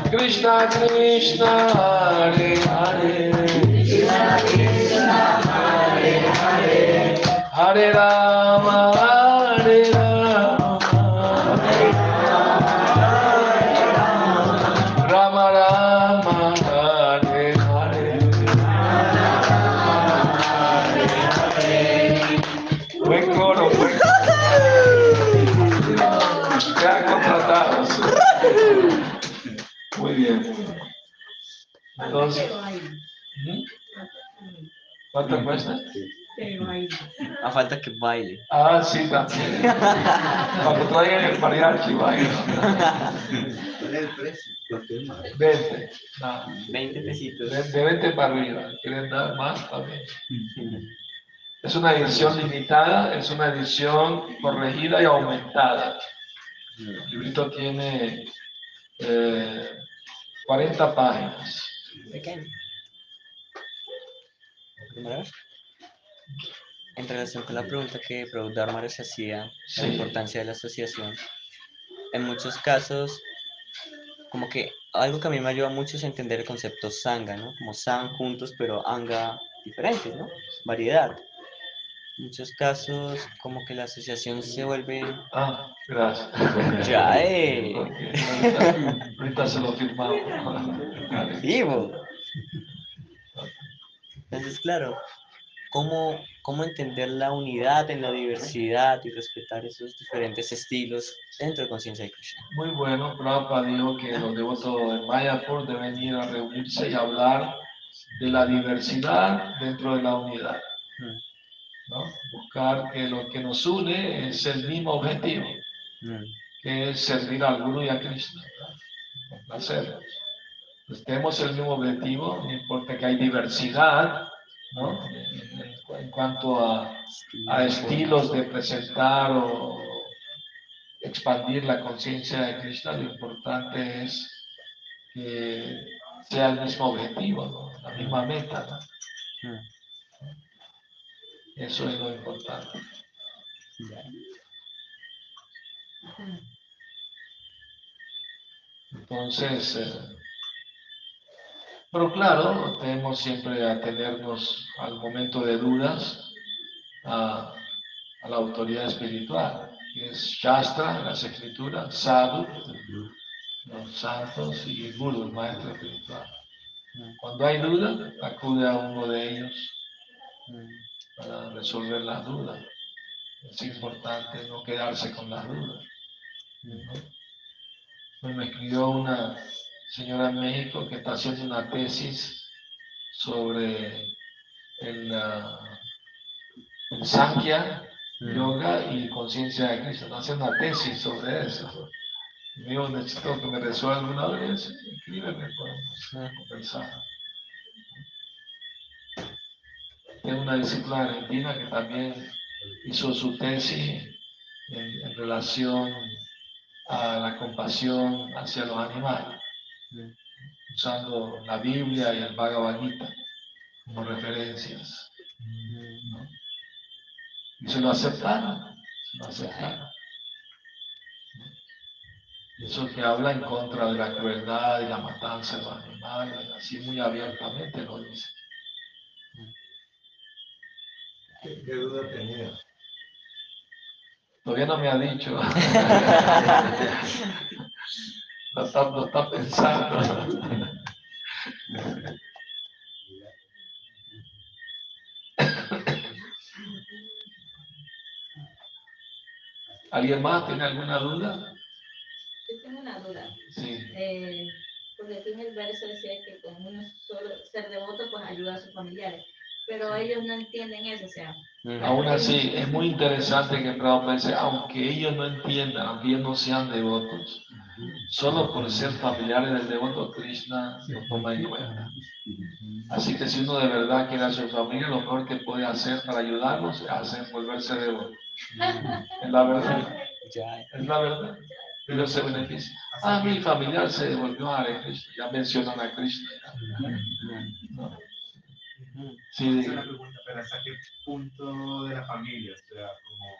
Krishna Krishna, Hare Hare, Krishna Krishna, Hare Hare, Hare Rama, Entonces. ¿cuánto cuesta? A falta que baile. Ah, sí, también. Cuando traigan el mariachi, vayan. ¿Cuál es el precio? ¿Cuánto es más? 20. No, 20 pesitos. de, de 20 para arriba. ¿Quieren dar más? También. Es una edición limitada, es una edición corregida y aumentada. El librito tiene eh, 40 páginas. Pequeño. En relación con la pregunta que Prabhu Dharma les hacía, la importancia de la asociación, en muchos casos, como que algo que a mí me ayuda mucho es entender el concepto sangha, ¿no? Como sang juntos, pero anga diferentes, ¿no? Variedad. Muchos casos, como que la asociación se vuelve Ah, gracias. [laughs] ya, eh, ahorita, se lo firmamos. Vivo. Entonces, claro, ¿cómo, ¿cómo entender la unidad en la diversidad y respetar esos diferentes estilos dentro de conciencia de Krishna? Muy bueno, Prabhupada dijo que los devotos de Mayapur deben ir a reunirse y hablar de la diversidad dentro de la unidad. Mm. Buscar que lo que nos une es el mismo objetivo, que es servir al Guru y a Krishna. Complacerlos. Pues tenemos el mismo objetivo, no importa que hay diversidad, ¿no? En, cuanto a, a estilos de presentar o expandir la conciencia de Krishna, lo importante es que sea el mismo objetivo, ¿no? la misma meta. ¿no? Eso es lo importante. Entonces, eh, pero claro, tenemos siempre a tenernos al momento de dudas a, la autoridad espiritual, que es Shastra, las escrituras, Sadhu, los santos y Guru, el maestro espiritual. Cuando hay duda, acude a uno de ellos para resolver las dudas. Es importante no quedarse con las dudas. ¿no? Me escribió una señora en México que está haciendo una tesis sobre el, ah, el Sankhya, Mm. yoga y conciencia de Cristo. Está haciendo una tesis sobre eso. Me dijo, necesito que me resuelva alguna vez. Escríbeme, podemos conversar. Una discípula argentina que también hizo su tesis en, relación a la compasión hacia los animales, usando la Biblia y el Bhagavad como referencias. Y se lo aceptaron, se lo aceptaron. Eso que habla en contra de la crueldad y la matanza de los animales, así muy abiertamente lo dice. ¿Qué, qué duda tenía? Todavía no me ha dicho. [laughs] Lo está, pensando. ¿Alguien más tiene alguna duda? Yo tengo una duda, Sí. eh, porque aquí en el verso decía que con uno solo ser devoto pues ayuda a sus familiares, pero ellos no entienden eso, o sea, Mm, Aún así, es muy interesante que Prabhupada dice, aunque ellos no entiendan, aunque ellos no sean devotos, solo por ser familiares del devoto Krishna lo toma en cuenta. Así que si uno de verdad quiere a su familia, lo mejor que puede hacer para ayudarlos es hacer volverse devoto. Es la verdad, es la verdad. Ellos se benefician. Ah, mi familiar se devolvió a Krishna, ya mencionan a Krishna. ¿no? Sí, Esa es la pregunta, pero ¿hasta qué punto de la familia? O sea, como,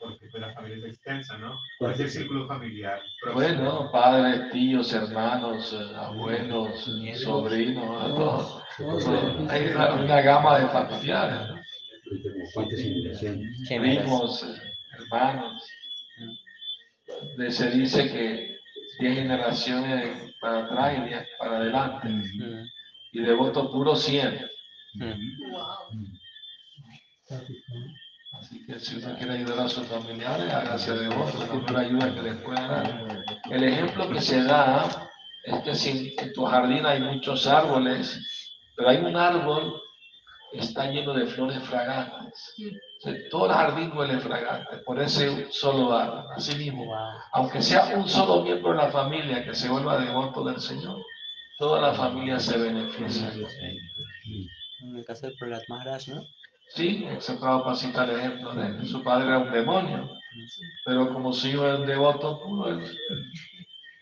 porque pues la familia es extensa, ¿no? ¿Cuál es el círculo familiar? Bueno, padres, tíos, hermanos, eh, abuelos, sobrinos, todos. Todo. Hay una, una gama de familiares, ¿no? ¿Cuántas generaciones? Gemelas. primos, eh, hermanos. De- se dice que 10 generaciones para atrás y 10 para adelante. Y de voto puro 100. Así que si uno quiere ayudar a sus familiares, hágase de voto, la mejor ayuda que les pueda dar. El ejemplo que se da es que si en tu jardín hay muchos árboles, pero hay un árbol que está lleno de flores fragantes. Todo el jardín huele fragante por ese solo árbol. Así mismo, aunque sea un solo miembro de la familia que se vuelva devoto del Señor, toda la familia se beneficia. En el caso del Prahlad Maharaj, ¿no? Sí, se Prabhupada cita el ejemplo de que su padre era un demonio, pero como su hijo es devoto puro, el, el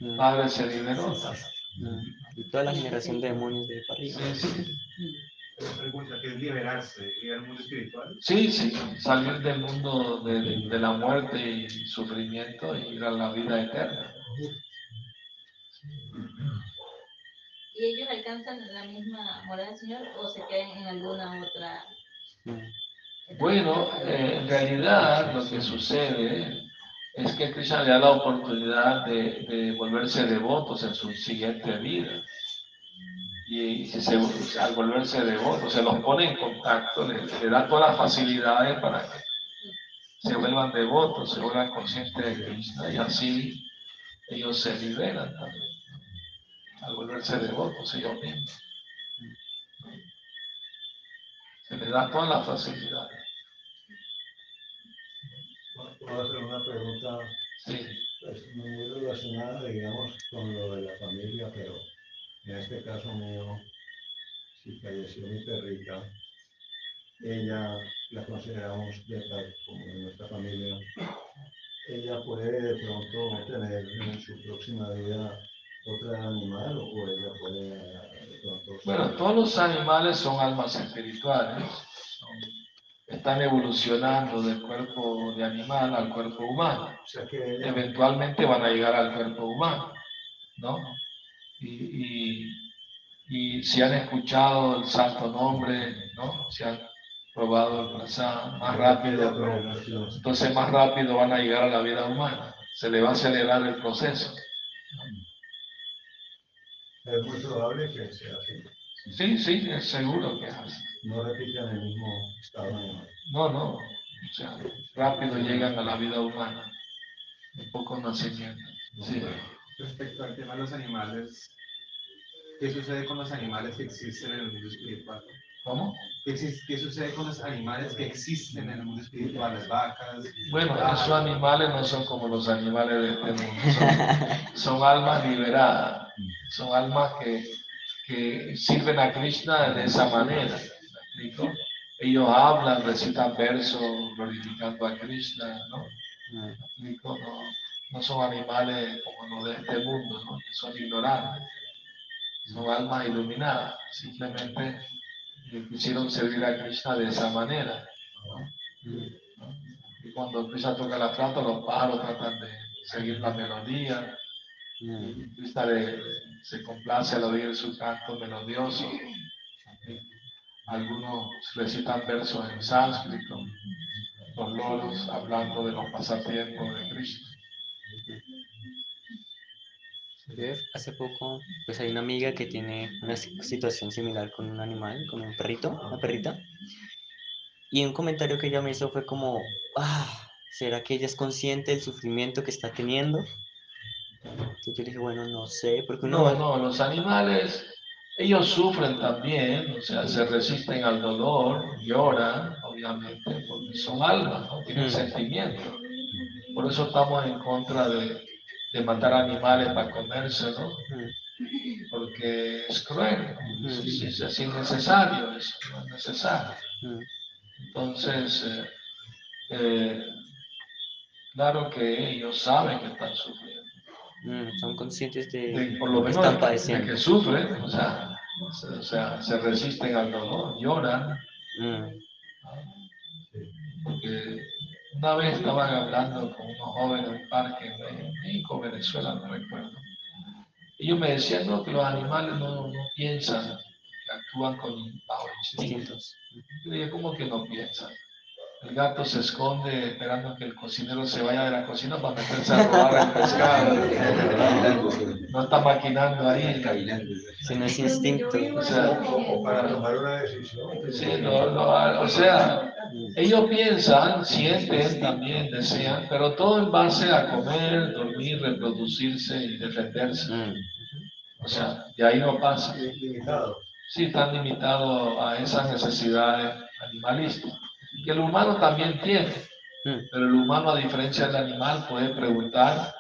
Mm, padre se liberó. mm. Y toda la generación de demonios de arriba. Sí, sí. Pregunta, ¿qué es liberarse? ¿Ir al mundo espiritual? Sí, sí, salir del mundo de, de la muerte y sufrimiento y ir a la vida eterna. ¿Y ellos alcanzan la misma moral Señor o se quedan en alguna otra? Mm, Bueno, eh, en realidad lo que sucede es que Krishna le da la oportunidad de, de volverse devotos en su siguiente vida. Y si se, al volverse devotos, se los pone en contacto, le, le da todas las facilidades para que se vuelvan devotos, se vuelvan conscientes de Krishna y así ellos se liberan también. Al volverse devotos ellos mismos. Se les da todas las facilidades. Puedo hacer una pregunta Sí. pues, muy relacionada, digamos, con lo de la familia, pero en este caso mío, si falleció mi perrita, ella la consideramos de tal como de nuestra familia. Ella puede de pronto tener en su próxima vida otro animal o ella puede de pronto... Bueno, todos los animales son almas espirituales, son- están evolucionando del cuerpo de animal al cuerpo humano. O sea que ella, Eventualmente van a llegar al cuerpo humano, ¿no? Y, y- y si han escuchado el santo nombre, ¿no? Si han probado el prasad, más rápido, entonces más rápido van a llegar a la vida humana. Se le va a acelerar el proceso. Es muy probable que sea así. Sí, sí, es seguro que es así. No repitan el mismo estado animal. No, no, o sea, rápido llegan a la vida humana, de poco nacimiento. Sí. Respecto al tema de los animales, ¿qué sucede con los animales que existen en el mundo espiritual? ¿Cómo? ¿Qué, qué sucede con los animales que existen en el mundo espiritual? Las vacas. Bueno, esos animales no son como los animales de este mundo, son, son almas liberadas, son almas que, que sirven a Krishna de esa manera. ¿me explico? Ellos hablan, recitan versos glorificando a Krishna, ¿no? No, no son animales como los de este mundo, ¿no? que son ignorantes. Son almas iluminadas. Simplemente quisieron servir a Krishna de esa manera. ¿no? ¿no? Y cuando Krishna toca la flauta, los pájaros tratan de seguir la melodía. Krishna le- se complace al oír su canto melodioso. Algunos recitan versos en sánscrito, los loros hablando de los pasatiempos de. Yo Hace poco, pues hay una amiga que tiene una si- situación similar con un animal, con un perrito, una perrita. Y un comentario que ella me hizo fue como, ah, ¿será que ella es consciente del sufrimiento que está teniendo? Entonces yo le dije, bueno, no sé, porque uno... No, no, los animales, ellos sufren también, o sea, se resisten al dolor, lloran, obviamente, porque son almas, ¿no? tienen Mm. sentimientos. Por eso estamos en contra de, de matar animales para comerse, ¿no? mm, Porque es cruel, Mm. es, es- es innecesario, eso no es necesario. mm, Entonces, eh, eh, claro que ellos saben que están sufriendo, mm, son conscientes de, de- por lo que menos están de, que- de padeciendo. que sufren, o sea, se, o sea, se resisten al dolor, lloran, Mm, porque una vez estaban hablando con unos jóvenes en un parque en México, Venezuela, no recuerdo. Ellos me decían no, que los animales no, no piensan, que actúan con bajo instinto. distintos. Yo dije, ¿cómo que no piensan? El gato se esconde esperando que el cocinero se vaya de la cocina para meterse a robar el pescado. [laughs] No está maquinando ahí. Si no es instinto. O sea, O para tomar una decisión. Sí, no, no, o sea, ellos piensan, sienten también, desean, pero todo en base a comer, dormir, reproducirse y defenderse. O sea, de ahí no pasa. Sí, están limitados a esas necesidades animalistas, que el humano también tiene, mm, pero el humano, a diferencia del animal, puede preguntar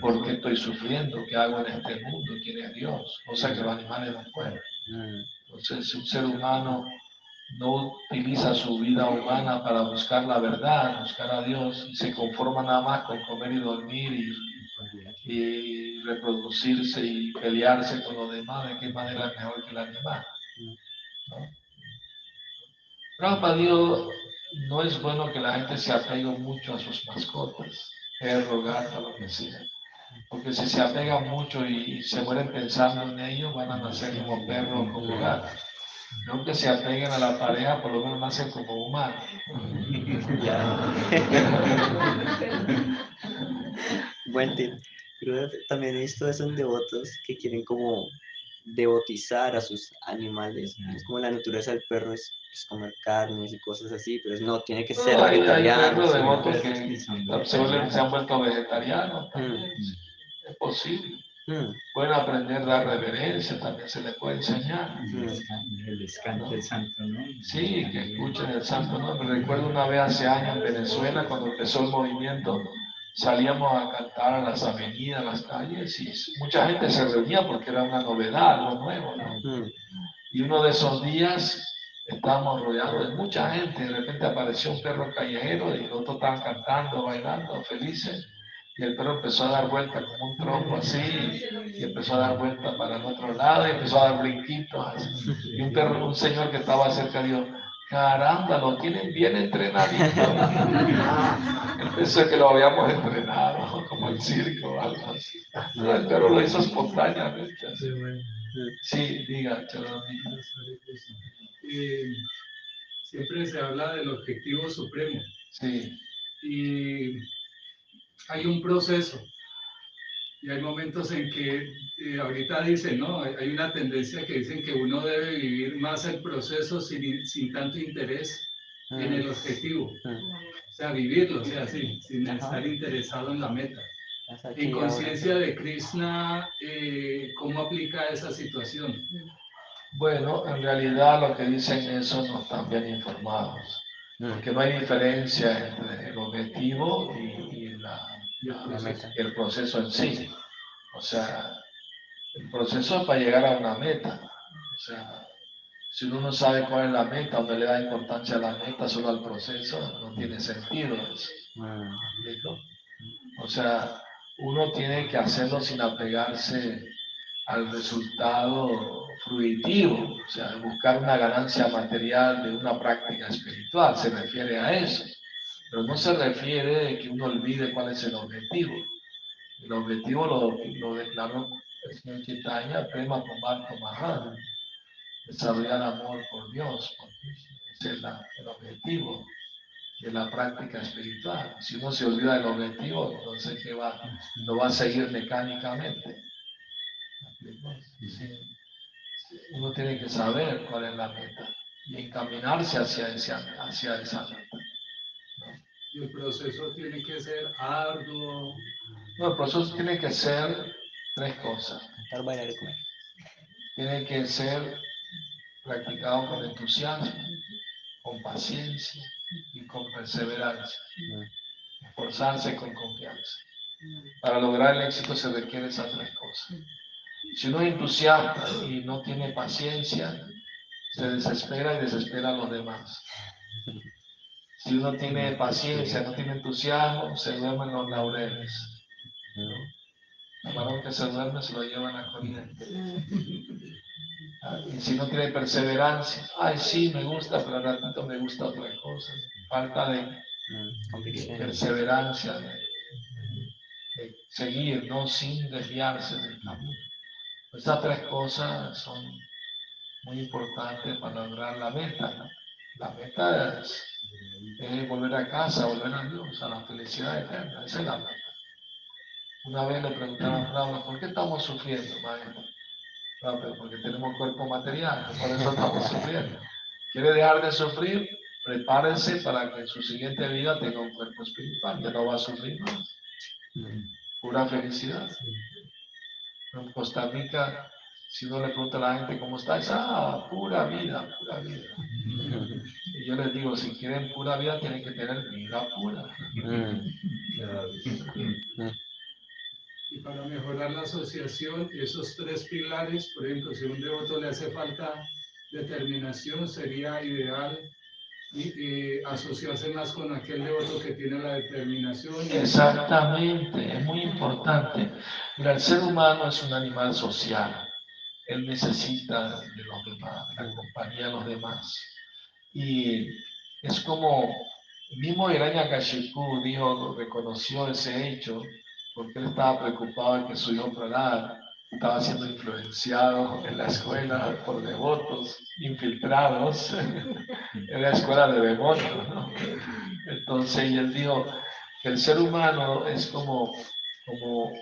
por qué estoy sufriendo, qué hago en este mundo, quién es Dios, cosa que los animales no pueden. mm, Entonces, si un ser humano no utiliza su vida humana para buscar la verdad, buscar a Dios, y se conforma nada más con comer y dormir y, y reproducirse y pelearse con los demás, de qué manera es mejor que el animal. ¿no? Gracias a Dios, no es bueno que la gente se apegue mucho a sus mascotas, perro, gato, lo que sea. Porque si se apegan mucho y se mueren pensando en ellos, van a nacer como perros o como gatos. No que se apeguen a la pareja, por lo menos nacen como humanos. [laughs] ya. Buen tip. También he visto esos devotos que quieren como devotizar a sus animales. Es como la naturaleza del perro es, es comer carnes y cosas así, pero no, tiene que ser No, hay, hay vegetariano. que se, han vuelto vegetarianos. también. Mm. Es posible. Mm, Pueden aprender a dar reverencia, también se les puede enseñar. El descanso del santo, ¿no? Sí, que escuchen el santo nombre. Recuerdo una vez hace años en Venezuela, cuando empezó el movimiento, salíamos a cantar a las avenidas, a las calles, y mucha gente se reunía porque era una novedad, algo nuevo. ¿no? mm, Y uno de esos días estábamos rodeados de mucha gente, de repente apareció un perro callejero y los otros estaban cantando, bailando, felices. Y el perro empezó a dar vueltas como un tronco así, y empezó a dar vueltas para el otro lado, y empezó a dar brinquitos así. Y un perro, un señor que estaba cerca dijo, caramba, lo tienen bien entrenadito. [laughs] Pensé que lo habíamos entrenado, como el circo o algo así. No, el perro lo hizo espontáneamente. así. Sí, diga. Eh, siempre se habla del objetivo supremo Sí, y hay un proceso y hay momentos en que eh, ahorita dicen, ¿no? Hay una tendencia que dicen que uno debe vivir más el proceso sin, sin tanto interés en el objetivo, mm. o sea, vivirlo, o sea, sí, sin Ajá. estar interesado en la meta. En conciencia de Krishna, eh, ¿cómo aplica esa situación? bueno, en realidad lo que dicen eso no están bien informados, Mm, porque no hay diferencia entre el objetivo y, y la, meta. el proceso en sí. O sea, el proceso es para llegar a una meta. O sea, si uno no sabe cuál es la meta, o no le da importancia a la meta, solo al proceso, no tiene sentido eso. O sea, uno tiene que hacerlo sin apegarse al resultado fruitivo, o sea, buscar una ganancia material de una práctica espiritual, se refiere a eso, pero no se refiere a que uno olvide cuál es el objetivo. El objetivo lo, lo declaró el señor Chaitanya, Prema Kumarto Maharaj, desarrollar amor por Dios, por ese es la- el objetivo de la práctica espiritual. Si uno se olvida del objetivo, entonces ¿qué va? Lo va a seguir mecánicamente. Sí. Uno tiene que saber cuál es la meta y encaminarse hacia, hacia esa meta. Y el proceso tiene que ser arduo, No, el proceso tiene que ser tres cosas. Tiene que ser practicado con entusiasmo, con paciencia y con perseverancia. Esforzarse con confianza. Para lograr el éxito se requieren esas tres cosas. Si uno es entusiasta y no tiene paciencia, se desespera y desespera a los demás. Si uno tiene paciencia, no tiene entusiasmo, se duermen los laureles. El varón que se duerme se lo llevan a corriente. Y si no tiene perseverancia, ay, sí, me gusta, pero al ratito me gusta otra cosa. Falta de perseverancia, de, de seguir, ¿no? Sin desviarse del camino. Estas tres cosas son muy importantes para lograr la meta. ¿no? La meta es, es volver a casa, volver a Dios, a la felicidad eterna. Esa es la. Una vez le preguntaron a Pablo, ¿por qué estamos sufriendo, maestro? No, pero porque tenemos cuerpo material, por eso estamos [laughs] sufriendo. ¿Quiere dejar de sufrir? Prepárese para que en su siguiente vida tenga un cuerpo espiritual, ya no va a sufrir más. Pura felicidad. En Costa Rica, si uno le pregunta a la gente cómo está, es ah, pura vida, pura vida. Y yo les digo, si quieren pura vida, tienen que tener vida pura. Y para mejorar la asociación, esos tres pilares, por ejemplo, si a un devoto le hace falta determinación, sería ideal y, asociarse más con aquel devoto que tiene la determinación. Exactamente, es muy importante. Mira, el ser humano es un animal social. Él necesita de los demás, de la compañía de los demás. Y es como, mismo Hiranyakashipu dijo, reconoció ese hecho, porque él estaba preocupado de que su hijo Prahlad estaba siendo influenciado en la escuela por devotos infiltrados [laughs] en la escuela de demonios, ¿no? Entonces, y él dijo que el ser humano es como, como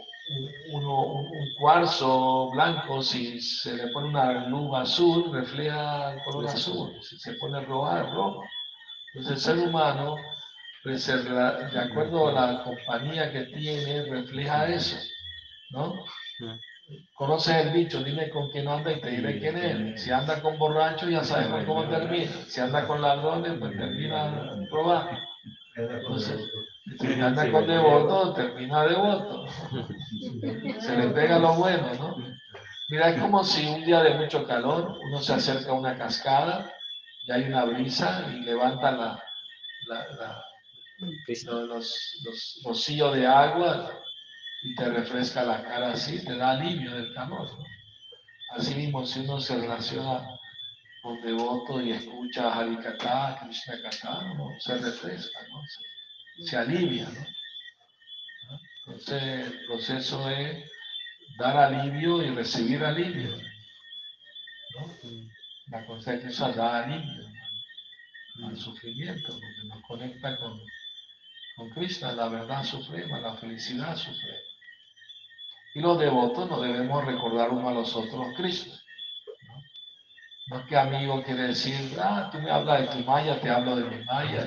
uno- un- cuarzo blanco, si se le pone una luz azul, refleja el color azul, si se pone roja, es rojo. Entonces, el ser humano, pues, de acuerdo a la compañía que tiene, refleja eso, ¿no? Conoces el dicho, dime con quién anda y te diré quién es. Si anda con borrachos, ya sabemos cómo termina. Si anda con ladrones, pues termina con Entonces. Si anda con devoto, termina devoto. Se le pega lo bueno, ¿no? Mira, es como si un día de mucho calor uno se acerca a una cascada y hay una brisa y levanta la, la- la- lo- los, los rocíos de agua y te refresca la cara así, te da alivio del calor. ¿no? Así mismo, si uno se relaciona con devoto y escucha Harikata, Krishna Kata, ¿no? se refresca, ¿no? se, se alivia. ¿no? ¿no? Entonces, el proceso es dar alivio y recibir alivio. ¿no? La conciencia da alivio ¿no? al sufrimiento, porque nos conecta con, con Krishna, la verdad suprema, la felicidad suprema. Y los devotos nos debemos recordar uno a los otros Krishna. ¿no? No es que amigo quiere decir, ah, tú me hablas de tu maya, te hablo de mi maya,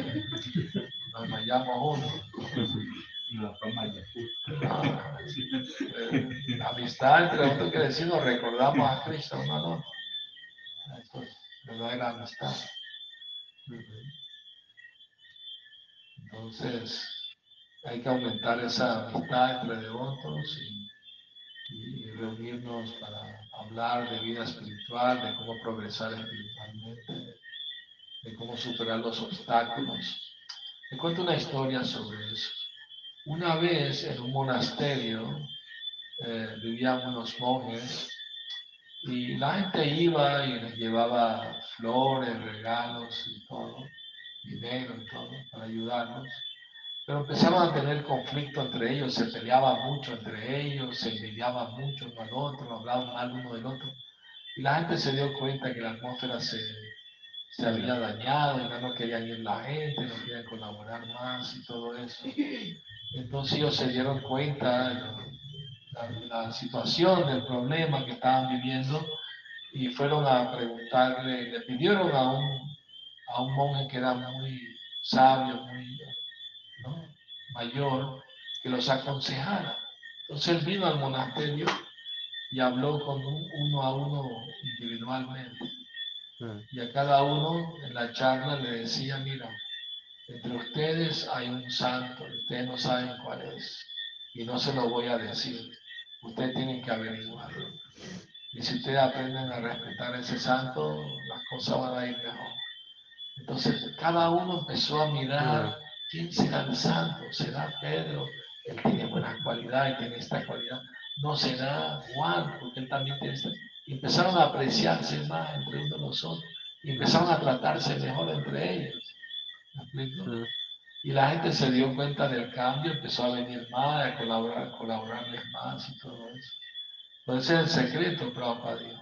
y toma ya. No, eh, amistad entre decir nos recordamos a Cristo al otro. Eso es verdadera amistad. Entonces, hay que aumentar esa amistad entre devotos y, y reunirnos para hablar de vida espiritual, de cómo progresar espiritualmente, de cómo superar los obstáculos. Te cuento una historia sobre eso. Una vez en un monasterio eh, vivían unos monjes y la gente iba y les llevaba flores, regalos y todo, dinero y todo para ayudarlos. Pero empezaron a tener conflicto entre ellos, se peleaban mucho entre ellos, se envidiaban mucho uno al otro, hablaban mal uno del otro. Y la gente se dio cuenta que la atmósfera se, se había dañado, ya no querían ir la gente, no querían colaborar más y todo eso. Entonces ellos se dieron cuenta de la, situación, del problema que estaban viviendo y fueron a preguntarle, le pidieron a un, a un monje que era muy sabio, muy mayor, que los aconsejara. Entonces él vino al monasterio y habló con un- uno a uno individualmente. Mm, Y a cada uno en la charla le decía, mira, entre ustedes hay un santo, ustedes no saben cuál es. y no se lo voy a decir. Ustedes tienen que averiguarlo. Y si ustedes aprenden a respetar a ese santo, las cosas van a ir mejor. Entonces cada uno empezó a mirar quién será el santo, será Pedro, él tiene buena cualidad y tiene esta cualidad. No será Juan, porque él también tiene esta. Empezaron a apreciarse más entre uno y los otros. Y empezaron a tratarse mejor entre ellos. ¿Me? Y la gente se dio cuenta del cambio, empezó a venir más, a colaborar, colaborarles más y todo eso. Entonces el secreto, Prabhupada dijo,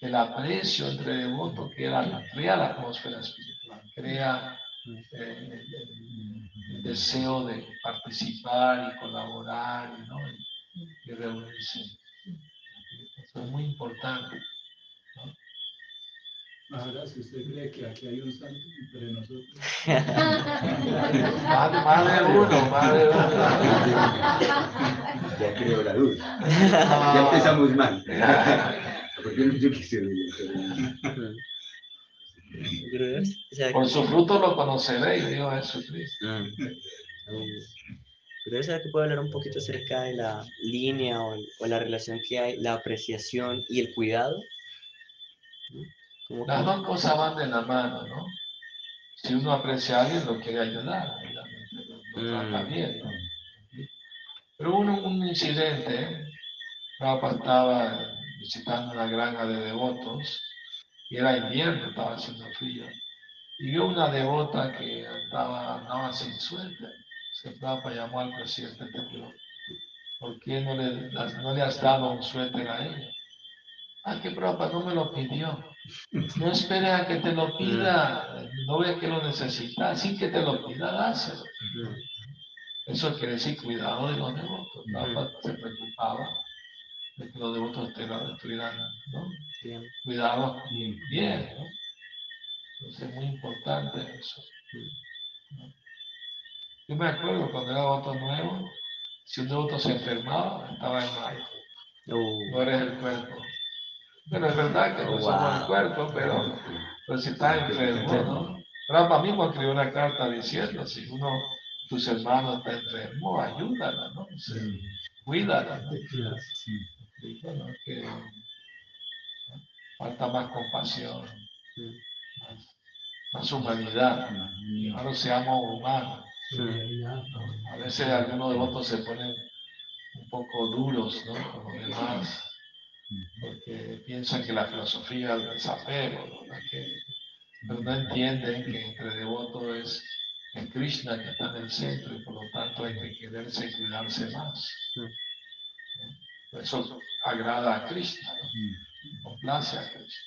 que el aprecio entre devotos crea, crea la atmósfera espiritual, crea eh, el, el deseo de participar y colaborar ¿no? y, y reunirse. Eso es muy importante. Ahora, si usted cree que aquí hay un santo entre nosotros. Más, más de uno, más de uno. Ya creo la luz. Ya empezamos mal. Porque no yo quise Por su fruto lo conoceréis, dijo Jesucristo. Pero ¿será que puede hablar un poquito acerca de la línea o, o la relación que hay, la apreciación y el cuidado? ¿No? Como Las dos cosas van de la mano, ¿no? Si uno aprecia a alguien, lo quiere ayudar, lo, lo trata Mm. bien, ¿no? Pero hubo un, incidente. Prabhupada estaba visitando una granja de devotos, y era invierno, estaba haciendo frío, y vio una devota que andaba, andaba sin suéter. Se Prabhupada llamó al presidente del templo, ¿por qué no le, no le has dado un suéter a ella? Ah, que Prabhupada no me lo pidió. No espere a que te lo pida, no ve que lo necesitas, sin que te lo pida, dáselo. Eso quiere decir cuidado de los devotos. Prabhupada se preocupaba de que los devotos estuvieran, ¿no? bien. cuidados bien, ¿no? Entonces es muy importante eso. ¿no? Yo me acuerdo cuando era devoto nuevo, si un devoto se enfermaba, estaba en mal. Uh, no eres el cuerpo. Pero es verdad que no Oh, somos el cuerpo, pero, pero si estás enfermo, ¿no? Rama mismo escribió una carta diciendo, si uno, tus hermanos está enfermo, ayúdala, ¿no? Cuídala, ¿no? Digo, ¿no? Que falta más compasión, más, más humanidad. Ahora seamos humanos. ¿No? A veces algunos devotos se ponen un poco duros, ¿no? Con los demás, porque piensan que la filosofía del desapego, ¿no? Que- pero no entienden que entre devotos es el Krishna que está en el centro y por lo tanto hay que quererse y cuidarse más. ¿no? Eso agrada a Krishna, ¿no? complace a Krishna.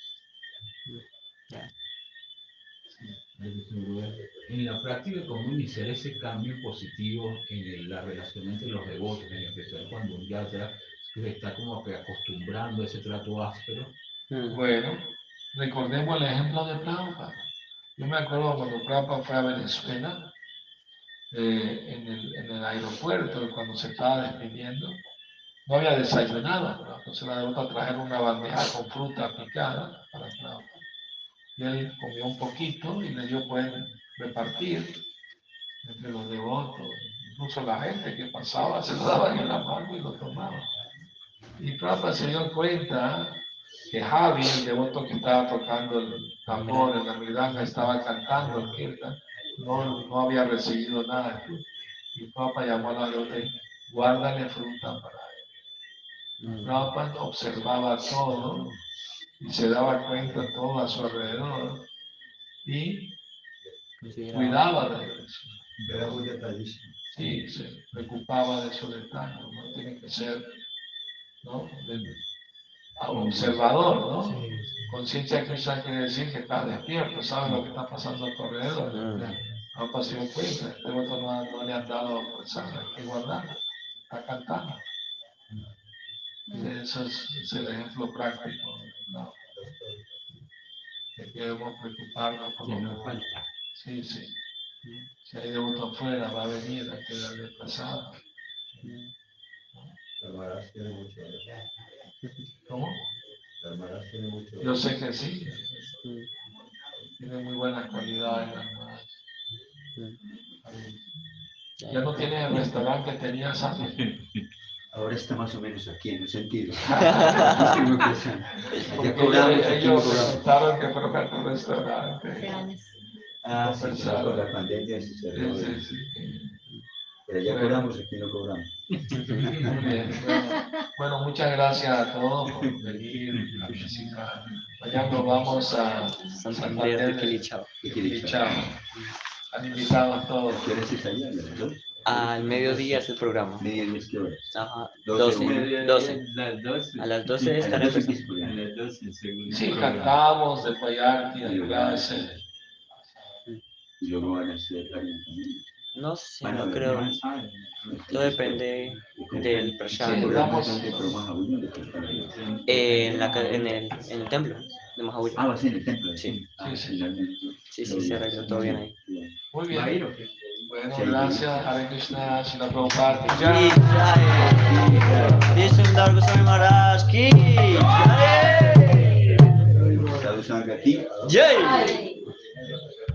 En la práctica, ¿cómo iniciar ese cambio positivo en el- la relación entre los devotos, en especial cuando un yatra se está como que acostumbrando a ese trato áspero? mm, Bueno, recordemos el ejemplo de Prabhupada. Yo me acuerdo cuando Prabhupada fue a Venezuela, eh, en, el, en el aeropuerto, cuando se estaba despidiendo, no había desayunado, ¿no? entonces la devota trajeron una bandeja con fruta picada para Prabhupada. Y él comió un poquito y le dio pueden repartir entre los devotos, incluso la gente que pasaba se lo daban en la mano y lo tomaban. Y Prabhupada se dio cuenta que Javi, el devoto que estaba tocando el tambor en la miranga, estaba cantando el kirtan, no, no había recibido nada. Y Prabhupada llamó a la devota y guárdale fruta para él. mm, Prabhupada observaba todo y se daba cuenta todo a su alrededor y cuidaba de eso. Era muy detallista. Sí, se preocupaba de esos detalles, ¿no? Tiene que ser, ¿no? De- a- observador, ¿no? Conciencia de Krishna quiere decir que está despierto, sabe lo que está pasando a tu alrededor. Mm, No ha pasado cuenta, este voto no, no le han dado pensar, hay que guardarlo, está cantando. Eso es, es el ejemplo práctico, ¿no? Que debemos preocuparnos por no que falta. Sí, sí. Si hay devoto afuera, va a venir, hay que darle pasada. mm, La tiene mucho. ¿Cómo? La tiene mucho Yo sé que sí. Tiene muy buenas cualidades las. Ya no tienes el restaurante que tenías antes. [laughs] Ahora está más o menos aquí en un sentido. [laughs] Porque cobramos, ellos, preguntaron que fueron a tu restaurante. Hace años. Ah, sí, Pensaba. con la pandemia se cerró. Sí, sí, sí. Pero ya Bueno. cobramos, aquí no cobramos. Muy bien. Bueno, bueno, muchas gracias a todos por venir a visitar. Mañana nos vamos a Santander de Quilichao. ¿Qué quiere Y echar? chao. Han invitado a todos. ¿Qué hora es allá? Al mediodía es el programa. ¿Media diez qué horas? Ajá. Doce, 12. una. 12. Las 12. A las 12 A las estará el doce, ¿qué programa. es programa? A las 12, el segundo. Sí, programa. cantamos de Payarti, de clase. Y luego van a hacer. No sé, no creo. Todo depende del Sí, prashant. damos- ¿Dónde programas a uno? ¿De qué programa? En, la, en, el, en el templo de Mahabuya. Ah, ser en el templo. Sí. Ah, Sí, sí. Sí, sí, se arregló todo bien ahí. Muy ¿Va a ir bien. O qué? Bueno, Sí. gracias. Hare Krishna, Sila Prabhupada. Ki Jai. Jai. Vishnu Goswami Maharaj Ki Jai. Sadhu Sangha aquí. Jai. Ay.